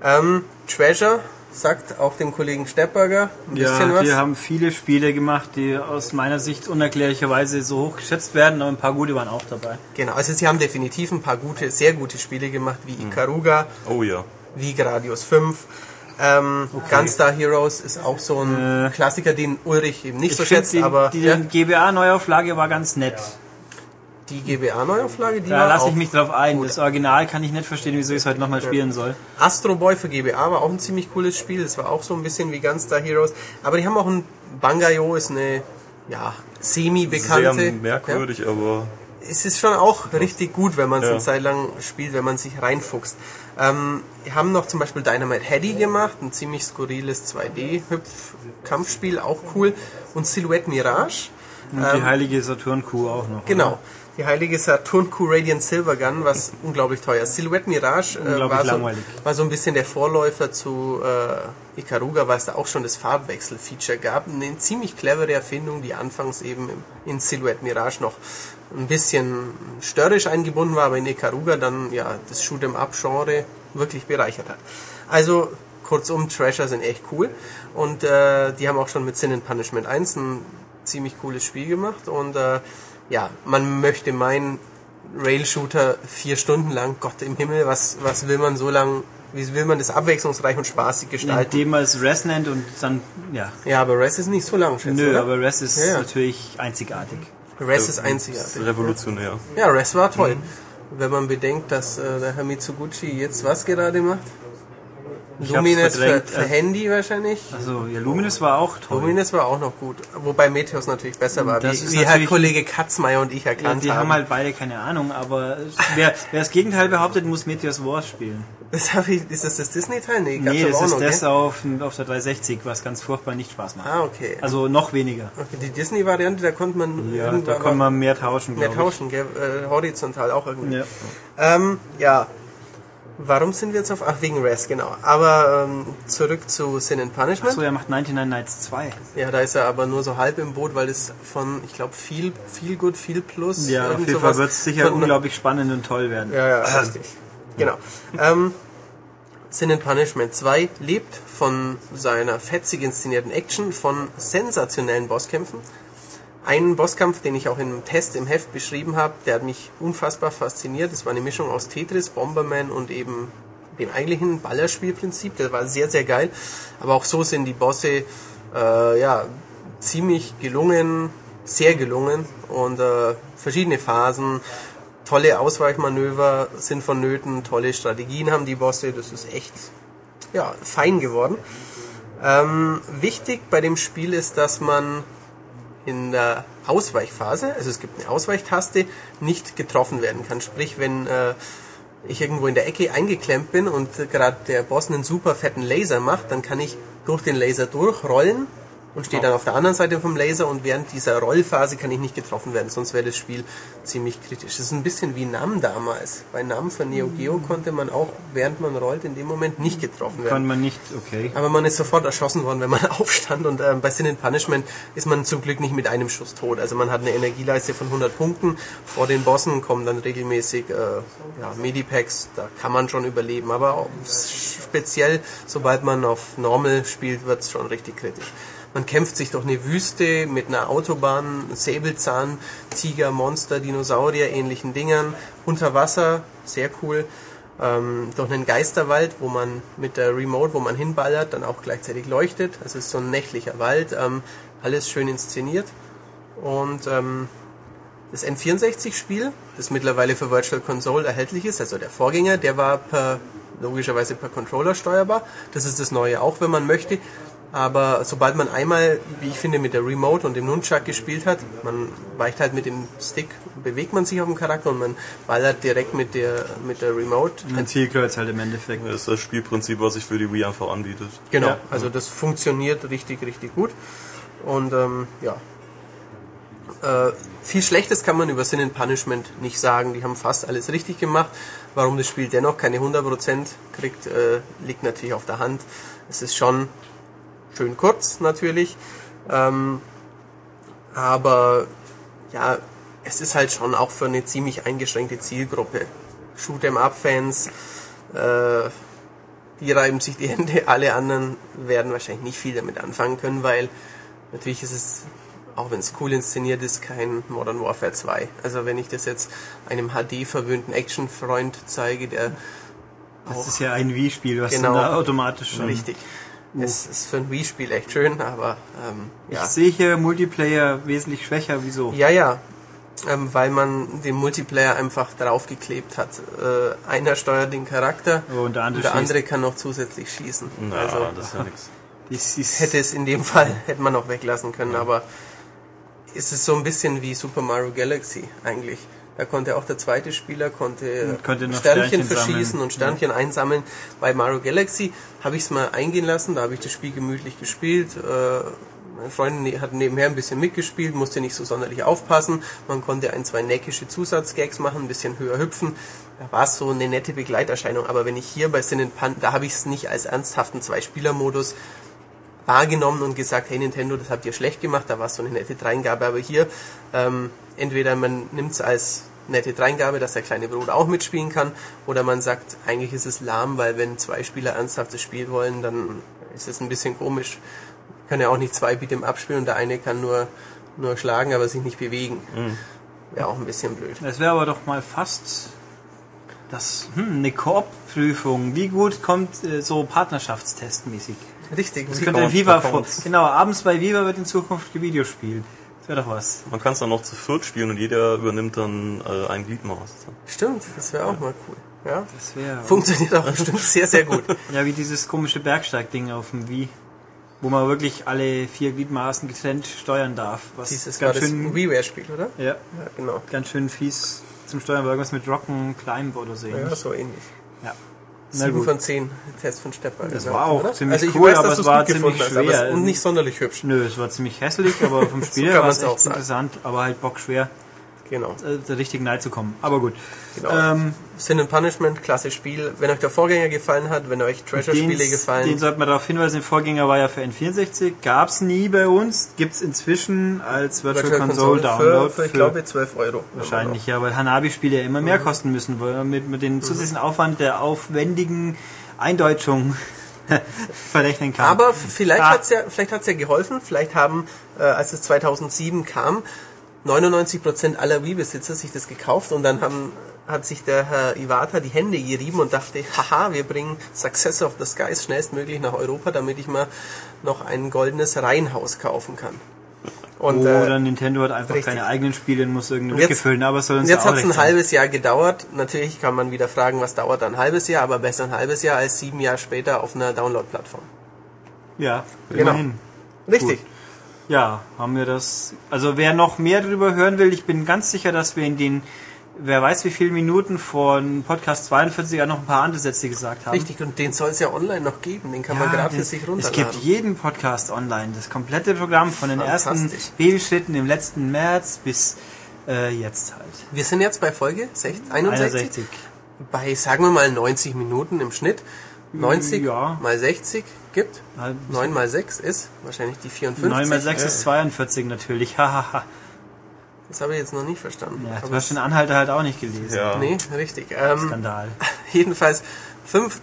Ähm, Treasure sagt auch dem Kollegen Steppberger ein bisschen Ja, was. die haben viele Spiele gemacht, die aus meiner Sicht unerklärlicherweise so hoch geschätzt werden, aber ein paar gute waren auch dabei. Genau, also sie haben definitiv ein paar gute, sehr gute Spiele gemacht, wie Mhm. Ikaruga, Oh ja. wie Gradius 5. Ähm, Gunstar Heroes ist auch so ein Äh, Klassiker, den Ulrich eben nicht so schätzt, die, aber die ja, GBA-Neuauflage war ganz nett. Die GBA-Neuauflage, die Da war lasse ich mich drauf ein. gut. Das Original kann ich nicht verstehen, wieso ich es heute nochmal spielen soll. Astro Boy für GBA war auch ein ziemlich cooles Spiel. Das war auch so ein bisschen wie Gunstar Heroes. Aber die haben auch ein Bangayo, ist eine ja, semi-bekannte. Sehr merkwürdig, aber Ja. Es ist schon auch richtig gut, wenn man es Ja. eine Zeit lang spielt, wenn man sich reinfuchst. Ähm, wir haben noch zum Beispiel Dynamite Heady gemacht, ein ziemlich skurriles 2D-Hüpf-Kampfspiel, auch cool. Und Silhouette Mirage. Und die heilige Saturn-Kuh auch noch. Genau. Die heilige Saturn Q Radiant Silver Gun, was unglaublich teuer ist. Silhouette Mirage äh, war, so, war so ein bisschen der Vorläufer zu äh, Ikaruga, weil es da auch schon das Farbwechsel-Feature gab. Eine ziemlich clevere Erfindung, die anfangs eben im, in Silhouette Mirage noch ein bisschen störrisch eingebunden war, aber in Ikaruga dann ja das Shoot'em Up-Genre wirklich bereichert hat. Also kurzum, Treasure sind echt cool und äh, die haben auch schon mit Sin and Punishment 1 ein ziemlich cooles Spiel gemacht und äh, ja, man möchte meinen, Rail-Shooter vier Stunden lang, Gott im Himmel, was, was will man so lang, wie will man das abwechslungsreich und spaßig gestalten? Indem man es Res nennt und dann, ja. Ja, aber Res ist nicht so lang, schätze Nö, oder? aber Res ist Ja, ja. natürlich einzigartig. Res ist einzigartig. revolutionär. Ja, Res war toll. wenn man bedenkt, dass äh, der Herr Mitsuguchi jetzt was gerade macht. Lumines für, für äh, Handy wahrscheinlich. Also, ja, Luminous war auch toll. Lumines war auch noch gut, wobei Meteos natürlich besser war, Das wie, wie Herr natürlich- Kollege Katzmeier und ich Ja, erkannt die haben. haben halt beide keine Ahnung, aber wer, wer das Gegenteil behauptet, muss Meteors Wars spielen. das hab ich, ist das das Disney-Teil? Nee, Nee, das ist noch, das gell? auf, auf der 360, was ganz furchtbar nicht Spaß macht. Ah, okay. Also noch weniger. okay. Die Disney-Variante, da konnte man Ja, da kann man mehr tauschen, mehr tauschen, gell? Äh, horizontal auch irgendwie. Ja. Ähm, ja. Warum sind wir jetzt auf... Ach, wegen Res, genau. Aber ähm, zurück zu Sin and Punishment. Achso, er macht 99 Nights 2. Ja, da ist er aber nur so halb im Boot, weil es von, ich glaube, viel, viel gut, viel plus. Ja, auf jeden Fall wird es sicher von- unglaublich spannend und toll werden. Ja, ja, richtig. Genau. Ähm, Sin and Punishment 2 lebt von seiner fetzig inszenierten Action, von sensationellen Bosskämpfen. Ein Bosskampf, den ich auch im Test im Heft beschrieben habe, der hat mich unfassbar fasziniert. Das war eine Mischung aus Tetris, Bomberman und eben dem eigentlichen Ballerspielprinzip. Der war sehr, sehr geil. Aber auch so sind die Bosse äh, ja, ziemlich gelungen, sehr gelungen und äh, verschiedene Phasen, tolle Ausweichmanöver sind vonnöten, tolle Strategien haben die Bosse, das ist echt ja, fein geworden. Ähm, wichtig bei dem Spiel ist, dass man in der Ausweichphase, also es gibt eine Ausweichtaste, nicht getroffen werden kann. Sprich, wenn äh, ich irgendwo in der Ecke eingeklemmt bin und gerade der Boss einen super fetten Laser macht, dann kann ich durch den Laser durchrollen und stehe dann auf der anderen Seite vom Laser und während dieser Rollphase kann ich nicht getroffen werden, sonst wäre das Spiel ziemlich kritisch. Das ist ein bisschen wie Nam damals. Bei Nam von Neo Geo konnte man auch, während man rollt, in dem Moment nicht getroffen werden. Kann man nicht, okay. Aber man ist sofort erschossen worden, wenn man aufstand. Und ähm, bei Sin and Punishment ist man zum Glück nicht mit einem Schuss tot. Also man hat eine Energieleiste von 100 Punkten. Vor den Bossen kommen dann regelmäßig äh, ja, Medipacks. Da kann man schon überleben. Aber speziell, sobald man auf Normal spielt, wird es schon richtig kritisch. Man kämpft sich durch eine Wüste mit einer Autobahn, Säbelzahn, Tiger, Monster, Dinosaurier, ähnlichen Dingern. Unter Wasser, sehr cool ähm, durch einen Geisterwald, wo man mit der Remote, wo man hinballert, dann auch gleichzeitig leuchtet. Also es ist so ein nächtlicher Wald, ähm, alles schön inszeniert. Und ähm, das N64-Spiel, das mittlerweile für Virtual Console erhältlich ist, also der Vorgänger, der war per, logischerweise per Controller steuerbar. Das ist das neue auch, wenn man möchte. Aber sobald man einmal, wie ich finde, mit der Remote und dem Nunchuck gespielt hat, man weicht halt mit dem Stick, bewegt man sich auf dem Charakter und man ballert direkt mit der, mit der Remote. Ein Zielkreuz halt im Endeffekt. Das ist das Spielprinzip, was sich für die Wii einfach anbietet. Genau, Ja. also das funktioniert richtig, richtig gut. Und ähm, ja. Äh, viel Schlechtes kann man über Sin and Punishment nicht sagen. Die haben fast alles richtig gemacht. Warum das Spiel dennoch keine 100% kriegt, äh, liegt natürlich auf der Hand. Es ist schon schön kurz natürlich. Ähm, aber ja, es ist halt schon auch für eine ziemlich eingeschränkte Zielgruppe. Shoot'em Up-Fans, äh, die reiben sich die Hände, alle anderen werden wahrscheinlich nicht viel damit anfangen können, weil natürlich ist es, auch wenn es cool inszeniert ist, kein Modern Warfare 2. Also wenn ich das jetzt einem HD-verwöhnten Action-Freund zeige, der Das ist ja ein Wii-Spiel, was Genau. da automatisch schon... richtig, es ist für ein Wii-Spiel echt schön, aber ähm, Ich ja. sehe hier Multiplayer wesentlich schwächer. Wieso? Ja, ja. Ähm, weil man den Multiplayer einfach draufgeklebt hat. Äh, einer steuert den Charakter Oh, und der andere und der andere kann noch zusätzlich schießen. Na, also das ist ja nichts. Das ist, hätte es in dem Fall, hätte man auch weglassen können, aber es ist so ein bisschen wie Super Mario Galaxy eigentlich. Da konnte auch der zweite Spieler konnte, konnte Sternchen, Sternchen verschießen sammeln. und Sternchen einsammeln. Bei Mario Galaxy habe ich es mal eingehen lassen, da habe ich das Spiel gemütlich gespielt. Äh, mein Freund ne- hat nebenher ein bisschen mitgespielt, musste nicht so sonderlich aufpassen. Man konnte ein, zwei neckische Zusatzgags machen, ein bisschen höher hüpfen. Da war es so eine nette Begleiterscheinung. Aber wenn ich hier bei Sin Pan, da habe ich es nicht als ernsthaften Zwei-Spieler-Modus wahrgenommen und gesagt, hey Nintendo, das habt ihr schlecht gemacht, da war so eine nette Dreingabe, aber hier ähm, entweder man nimmt es als nette Dreingabe, dass der kleine Bruder auch mitspielen kann, oder man sagt, eigentlich ist es lahm, weil wenn zwei Spieler ernsthaft das Spiel wollen, dann ist es ein bisschen komisch. Kann ja auch nicht zwei Beat'em abspielen und der eine kann nur nur schlagen, aber sich nicht bewegen. Wäre auch ein bisschen blöd. Das wäre aber doch mal fast das, hm, eine Koop-Prüfung. Wie gut kommt äh, so Partnerschaftstestmäßig? Richtig. Das könnte Viva vor. Genau, abends bei Viva wird in Zukunft Videospiel. Das wäre doch was. Man kann es dann noch zu viert spielen und jeder übernimmt dann äh, ein Gliedmaß. Stimmt, das wäre auch mal cool. Ja. Das wäre. Funktioniert auch bestimmt sehr, sehr gut. Ja, wie dieses komische Bergsteig-Ding auf dem Wii. Wo man wirklich alle vier Gliedmaßen getrennt steuern darf. Was Dieses war ganz das schön, WiiWare-Spiel, oder? ja, Ja, genau. ganz schön fies zum Steuern, war irgendwas mit Rocken Climb oder so. Ja, ähnlich. so ähnlich. Ja. Na 7 gut. von 10 Test von Stepper. Das genau, war auch oder? ziemlich also ich cool, weiß, aber es war ziemlich hast, aber schwer. und nicht sonderlich hübsch. Nö, es war ziemlich hässlich, aber vom Spiel her war es auch interessant, aber halt bockschwer, Genau. äh, da richtig nahe zu kommen. Aber gut. genau. Ähm, Sin and Punishment, klasse Spiel. Wenn euch der Vorgänger gefallen hat, wenn euch Treasure-Spiele gefallen, den sollte man darauf hinweisen, der Vorgänger war ja für N64, gab's nie bei uns, gibt's inzwischen als Virtual, Virtual Console, Console Download für, für, ich glaube, 12 Euro. wahrscheinlich, ja, weil Hanabi-Spiele ja immer mehr kosten müssen, weil man mit, mit dem zusätzlichen Aufwand der aufwendigen Eindeutschung verrechnen kann. Aber vielleicht Ah. hat's ja, vielleicht hat's ja geholfen. Vielleicht haben, äh, als es 2007 kam, 99% aller Wii-Besitzer sich das gekauft und dann haben, hat sich der Herr Iwata die Hände gerieben und dachte, haha, wir bringen Success of the Skies schnellstmöglich nach Europa, damit ich mal noch ein goldenes Reihenhaus kaufen kann. Und, Oder äh, Nintendo hat einfach richtig. keine eigenen Spiele und muss irgendeine jetzt- Lücke füllen, aber soll uns jetzt hat es ein sein. halbes Jahr gedauert. Natürlich kann man wieder fragen, was dauert ein halbes Jahr, aber besser ein halbes Jahr als sieben Jahre später auf einer Download-Plattform. Ja, Genau. immerhin. Richtig. Ja, haben wir das. Also wer noch mehr darüber hören will, ich bin ganz sicher, dass wir in den, wer weiß wie viele Minuten von Podcast 42 ja noch ein paar andere Sätze gesagt haben. Richtig, und den soll es ja online noch geben. Den kann man Ja, gratis das- sich Es runterladen. gibt jeden Podcast online. Das komplette Programm von den ersten. Babyschritten im letzten März bis äh, jetzt halt. Wir sind jetzt bei Folge 60, 61, 61. bei, sagen wir mal, 90 Minuten im Schnitt. 90 Ja. mal 60 gibt. Ja, 9 mal 6 ist wahrscheinlich die 54. 9 mal 6 ist 42 natürlich. Hahaha. Das habe ich jetzt noch nicht verstanden. ja, du hast den Anhalter halt auch nicht gelesen. Ja. Nee, richtig. Ähm, Skandal. jedenfalls fünf,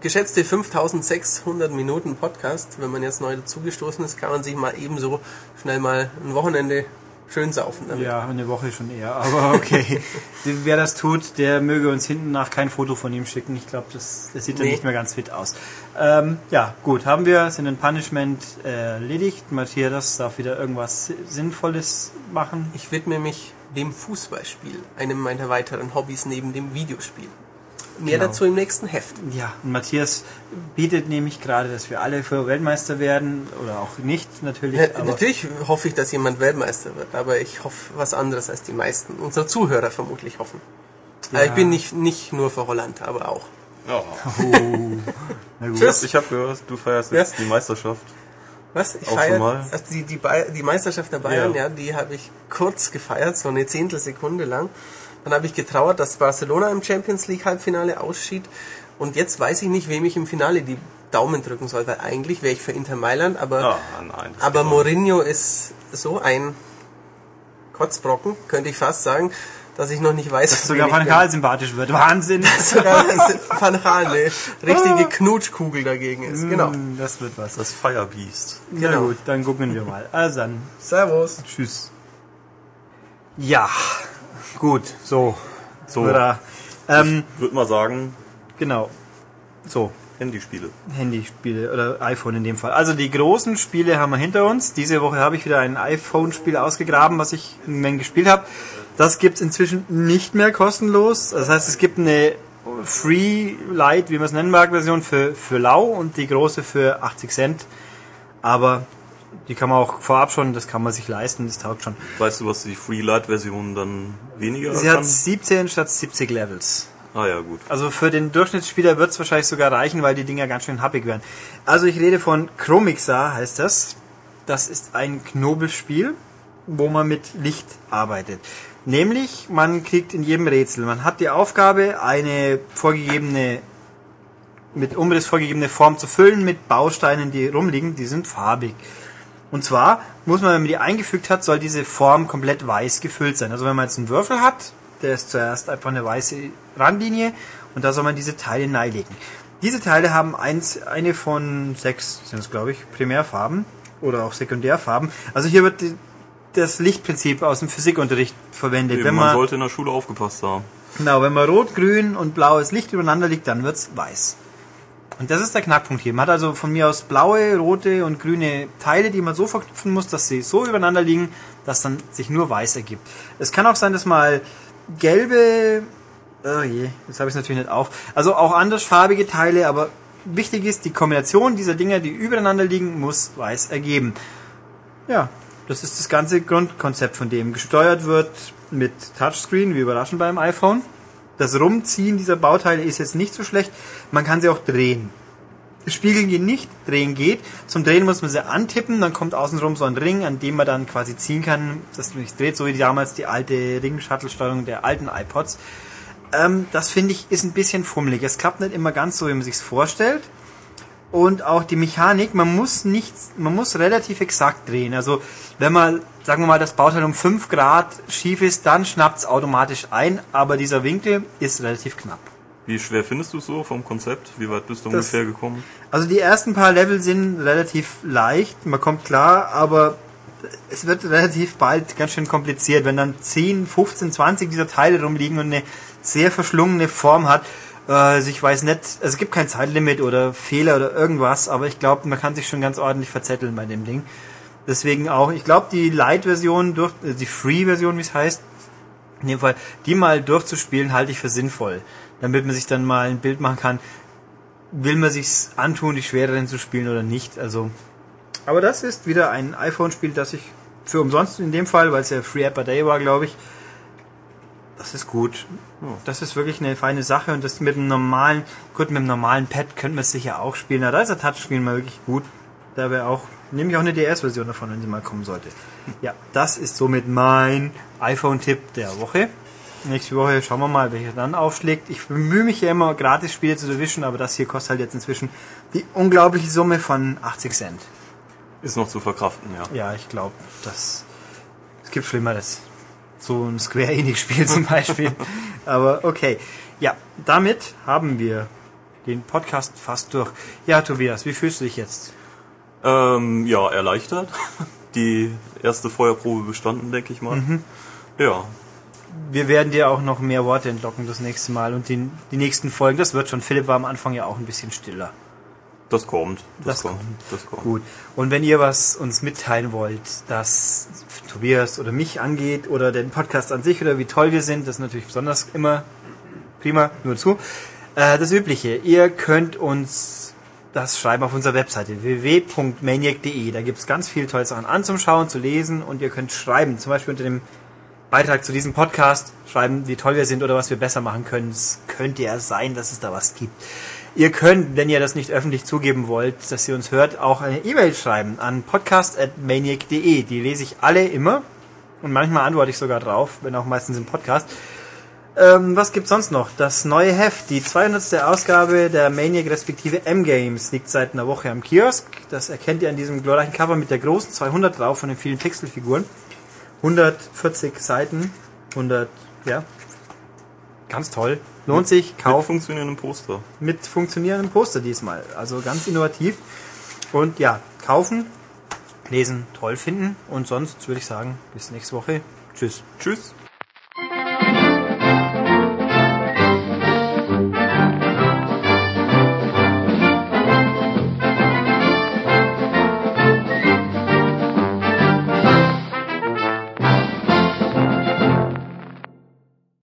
geschätzte 5600 Minuten Podcast. Wenn man jetzt neu dazugestoßen ist, kann man sich mal ebenso schnell mal ein Wochenende schön saufen damit. Ja, eine Woche schon eher, aber okay. Wer das tut, der möge uns hinten nach kein Foto von ihm schicken. Ich glaube, das, das sieht dann Nee. nicht mehr ganz fit aus. Ähm, ja, gut, haben wir sind ein Punishment äh, erledigt. Matthias darf wieder irgendwas Sinnvolles machen. Ich widme mich dem Fußballspiel, einem meiner weiteren Hobbys neben dem Videospiel. Mehr Genau. dazu im nächsten Heft. Ja, und Matthias bietet nämlich gerade, dass wir alle für Weltmeister werden oder auch nicht natürlich. Ja, aber natürlich hoffe ich, dass jemand Weltmeister wird, aber ich hoffe was anderes als die meisten. Unsere Zuhörer vermutlich hoffen. Aber ich bin nicht, nicht nur für Holland, aber auch. Ja. na gut. Tschüss. Ich habe gehört, du feierst jetzt die Meisterschaft. Was? Ich Auch feier, schon mal? Also die, die, die Meisterschaft der Bayern, Ja. ja, die habe ich kurz gefeiert, so eine Zehntelsekunde lang. Dann habe ich getrauert, dass Barcelona im Champions League Halbfinale ausschied. Und jetzt weiß ich nicht, wem ich im Finale die Daumen drücken soll, weil eigentlich wäre ich für Inter Mailand, aber, Ah, nein. aber Mourinho ist so ein Kotzbrocken, könnte ich fast sagen, dass ich noch nicht weiß, Dass sogar Van. Gaal sympathisch wird. Wahnsinn! sogar Van Gaal eine richtige Knutschkugel dagegen ist. Genau. Mm, Das wird was. Das Firebeast. Na Genau. gut, dann gucken wir mal. Also dann, Servus. tschüss. Ja, gut, so. So, ähm, würde mal sagen, genau. So, Handyspiele. Handyspiele oder iPhone in dem Fall. Also die großen Spiele haben wir hinter uns. Diese Woche habe ich wieder ein iPhone-Spiel ausgegraben, was ich eine Menge gespielt habe. Das gibt's inzwischen nicht mehr kostenlos. Das heißt, es gibt eine Free Light, wie man es nennen mag, Version für, für lau und die große für 80 Cent. Aber die kann man auch vorab schon, das kann man sich leisten, das taugt schon. Weißt du, was die Free Light Version dann weniger Sie kann? hat 17 statt 70 Levels. ah ja, gut. Also für den Durchschnittsspieler wird es wahrscheinlich sogar reichen, weil die Dinger ganz schön happig werden. Also ich rede von Chromixar, heißt das. Das ist ein Knobelspiel, wo man mit Licht arbeitet. Nämlich, man kriegt in jedem Rätsel, man hat die Aufgabe, eine vorgegebene, mit Umriss vorgegebene Form zu füllen mit Bausteinen, die rumliegen, die sind farbig. Und zwar muss man, wenn man die eingefügt hat, soll diese Form komplett weiß gefüllt sein. Also wenn man jetzt einen Würfel hat, der ist zuerst einfach eine weiße Randlinie und da soll man diese Teile neilegen. Diese Teile haben eins, eine von sechs, sind es glaube ich, Primärfarben oder auch Sekundärfarben. Also hier wird die, das Lichtprinzip aus dem Physikunterricht verwendet. Eben, wenn man man, sollte in der Schule aufgepasst haben. genau, wenn man rot, grün und blaues Licht übereinander liegt, dann wird's weiß. Und das ist der Knackpunkt hier. Man hat also von mir aus blaue, rote und grüne Teile, die man so verknüpfen muss, dass sie so übereinander liegen, dass dann sich nur weiß ergibt. Es kann auch sein, dass mal gelbe, oh je, jetzt habe ich es natürlich nicht auf, also auch andersfarbige Teile, aber wichtig ist, die Kombination dieser Dinger, die übereinander liegen, muss weiß ergeben. Ja, das ist das ganze Grundkonzept von dem. Gesteuert wird mit Touchscreen, wie überraschend beim iPhone. Das Rumziehen dieser Bauteile ist jetzt nicht so schlecht. Man kann sie auch drehen. Spiegeln geht nicht, drehen geht. Zum Drehen muss man sie antippen, dann kommt außenrum so ein Ring, an dem man dann quasi ziehen kann, dass sich dreht, so wie damals die alte Ring-Shuttle-Steuerung der alten iPods. Ähm, das finde ich ist ein bisschen fummelig. Es klappt nicht immer ganz so, wie man sich's vorstellt. Und auch die Mechanik, man muss nicht, man muss relativ exakt drehen. Also wenn man, sagen wir mal, das Bauteil um 5 Grad schief ist, dann schnappt es automatisch ein, aber dieser Winkel ist relativ knapp. Wie schwer findest du es so vom Konzept? Wie weit bist du Das- ungefähr gekommen? Also die ersten paar Level sind relativ leicht, man kommt klar, aber es wird relativ bald ganz schön kompliziert, wenn dann 10, 15, 20 dieser Teile rumliegen und eine sehr verschlungene Form hat. Äh, Also ich weiß nicht, also es gibt kein Zeitlimit oder Fehler oder irgendwas, aber ich glaube, man kann sich schon ganz ordentlich verzetteln bei dem Ding. Deswegen auch, ich glaube, die Light-Version, äh, die Free-Version, wie es heißt, in dem Fall, die mal durchzuspielen, halte ich für sinnvoll. Damit man sich dann mal ein Bild machen kann, will man sich's antun, die schwereren zu spielen oder nicht. Also, aber das ist wieder ein iPhone-Spiel, das ich für umsonst in dem Fall, weil es ja Free App a Day war, glaube ich. Das ist gut. Das ist wirklich eine feine Sache und das mit einem normalen, gut, mit einem normalen Pad könnte man es sicher auch spielen. Na, da ist der Touchscreen mal wirklich gut. Da wäre auch, nehme ich auch eine DS-Version davon, wenn sie mal kommen sollte. Ja, das ist somit mein iPhone-Tipp der Woche. Nächste Woche schauen wir mal, welcher dann aufschlägt. Ich bemühe mich ja immer, Gratis-Spiele zu erwischen, aber das hier kostet halt jetzt inzwischen die unglaubliche Summe von 80 Cent. Ist noch zu verkraften, ja. Ja, ich glaube, das es gibt Schlimmeres. So ein Square Enix-Spiel zum Beispiel. aber okay. Ja, damit haben wir den Podcast fast durch. Ja, Tobias, wie fühlst du dich jetzt? Ähm, ja, erleichtert. Die erste Feuerprobe bestanden, denke ich mal. Mhm. Ja, Wir werden dir auch noch mehr Worte entlocken das nächste Mal und die, die nächsten Folgen. Das wird schon. Philipp war am Anfang ja auch ein bisschen stiller. das kommt. Das kommt. Das kommt. Gut. Und wenn ihr was uns mitteilen wollt, das Tobias oder mich angeht oder den Podcast an sich oder wie toll wir sind, das ist natürlich besonders immer prima, nur zu. Äh, das Übliche. Ihr könnt uns das schreiben auf unserer Webseite www.maniac.de. Da gibt's ganz viele tolle Sachen anzuschauen, zu lesen und ihr könnt schreiben. Zum Beispiel unter dem Beitrag zu diesem Podcast schreiben, wie toll wir sind oder was wir besser machen können. Es könnte ja sein, dass es da was gibt. Ihr könnt, wenn ihr das nicht öffentlich zugeben wollt, dass ihr uns hört, auch eine E-Mail schreiben an podcast.maniac.de. Die lese ich alle immer und manchmal antworte ich sogar drauf, wenn auch meistens im Podcast. Ähm, was gibt's sonst noch? Das neue Heft, die 200. Ausgabe der Maniac respektive M-Games liegt seit einer Woche am Kiosk. Das erkennt ihr an diesem glorreichen Cover mit der großen 200 drauf von den vielen Pixelfiguren. 140 Seiten, 100, ja, ganz toll. Lohnt sich, Mit kauf funktionierendem Poster. mit funktionierendem Poster diesmal. Also ganz innovativ. Und ja, kaufen, lesen, toll finden. Und sonst würde ich sagen, bis nächste Woche. Tschüss. Tschüss.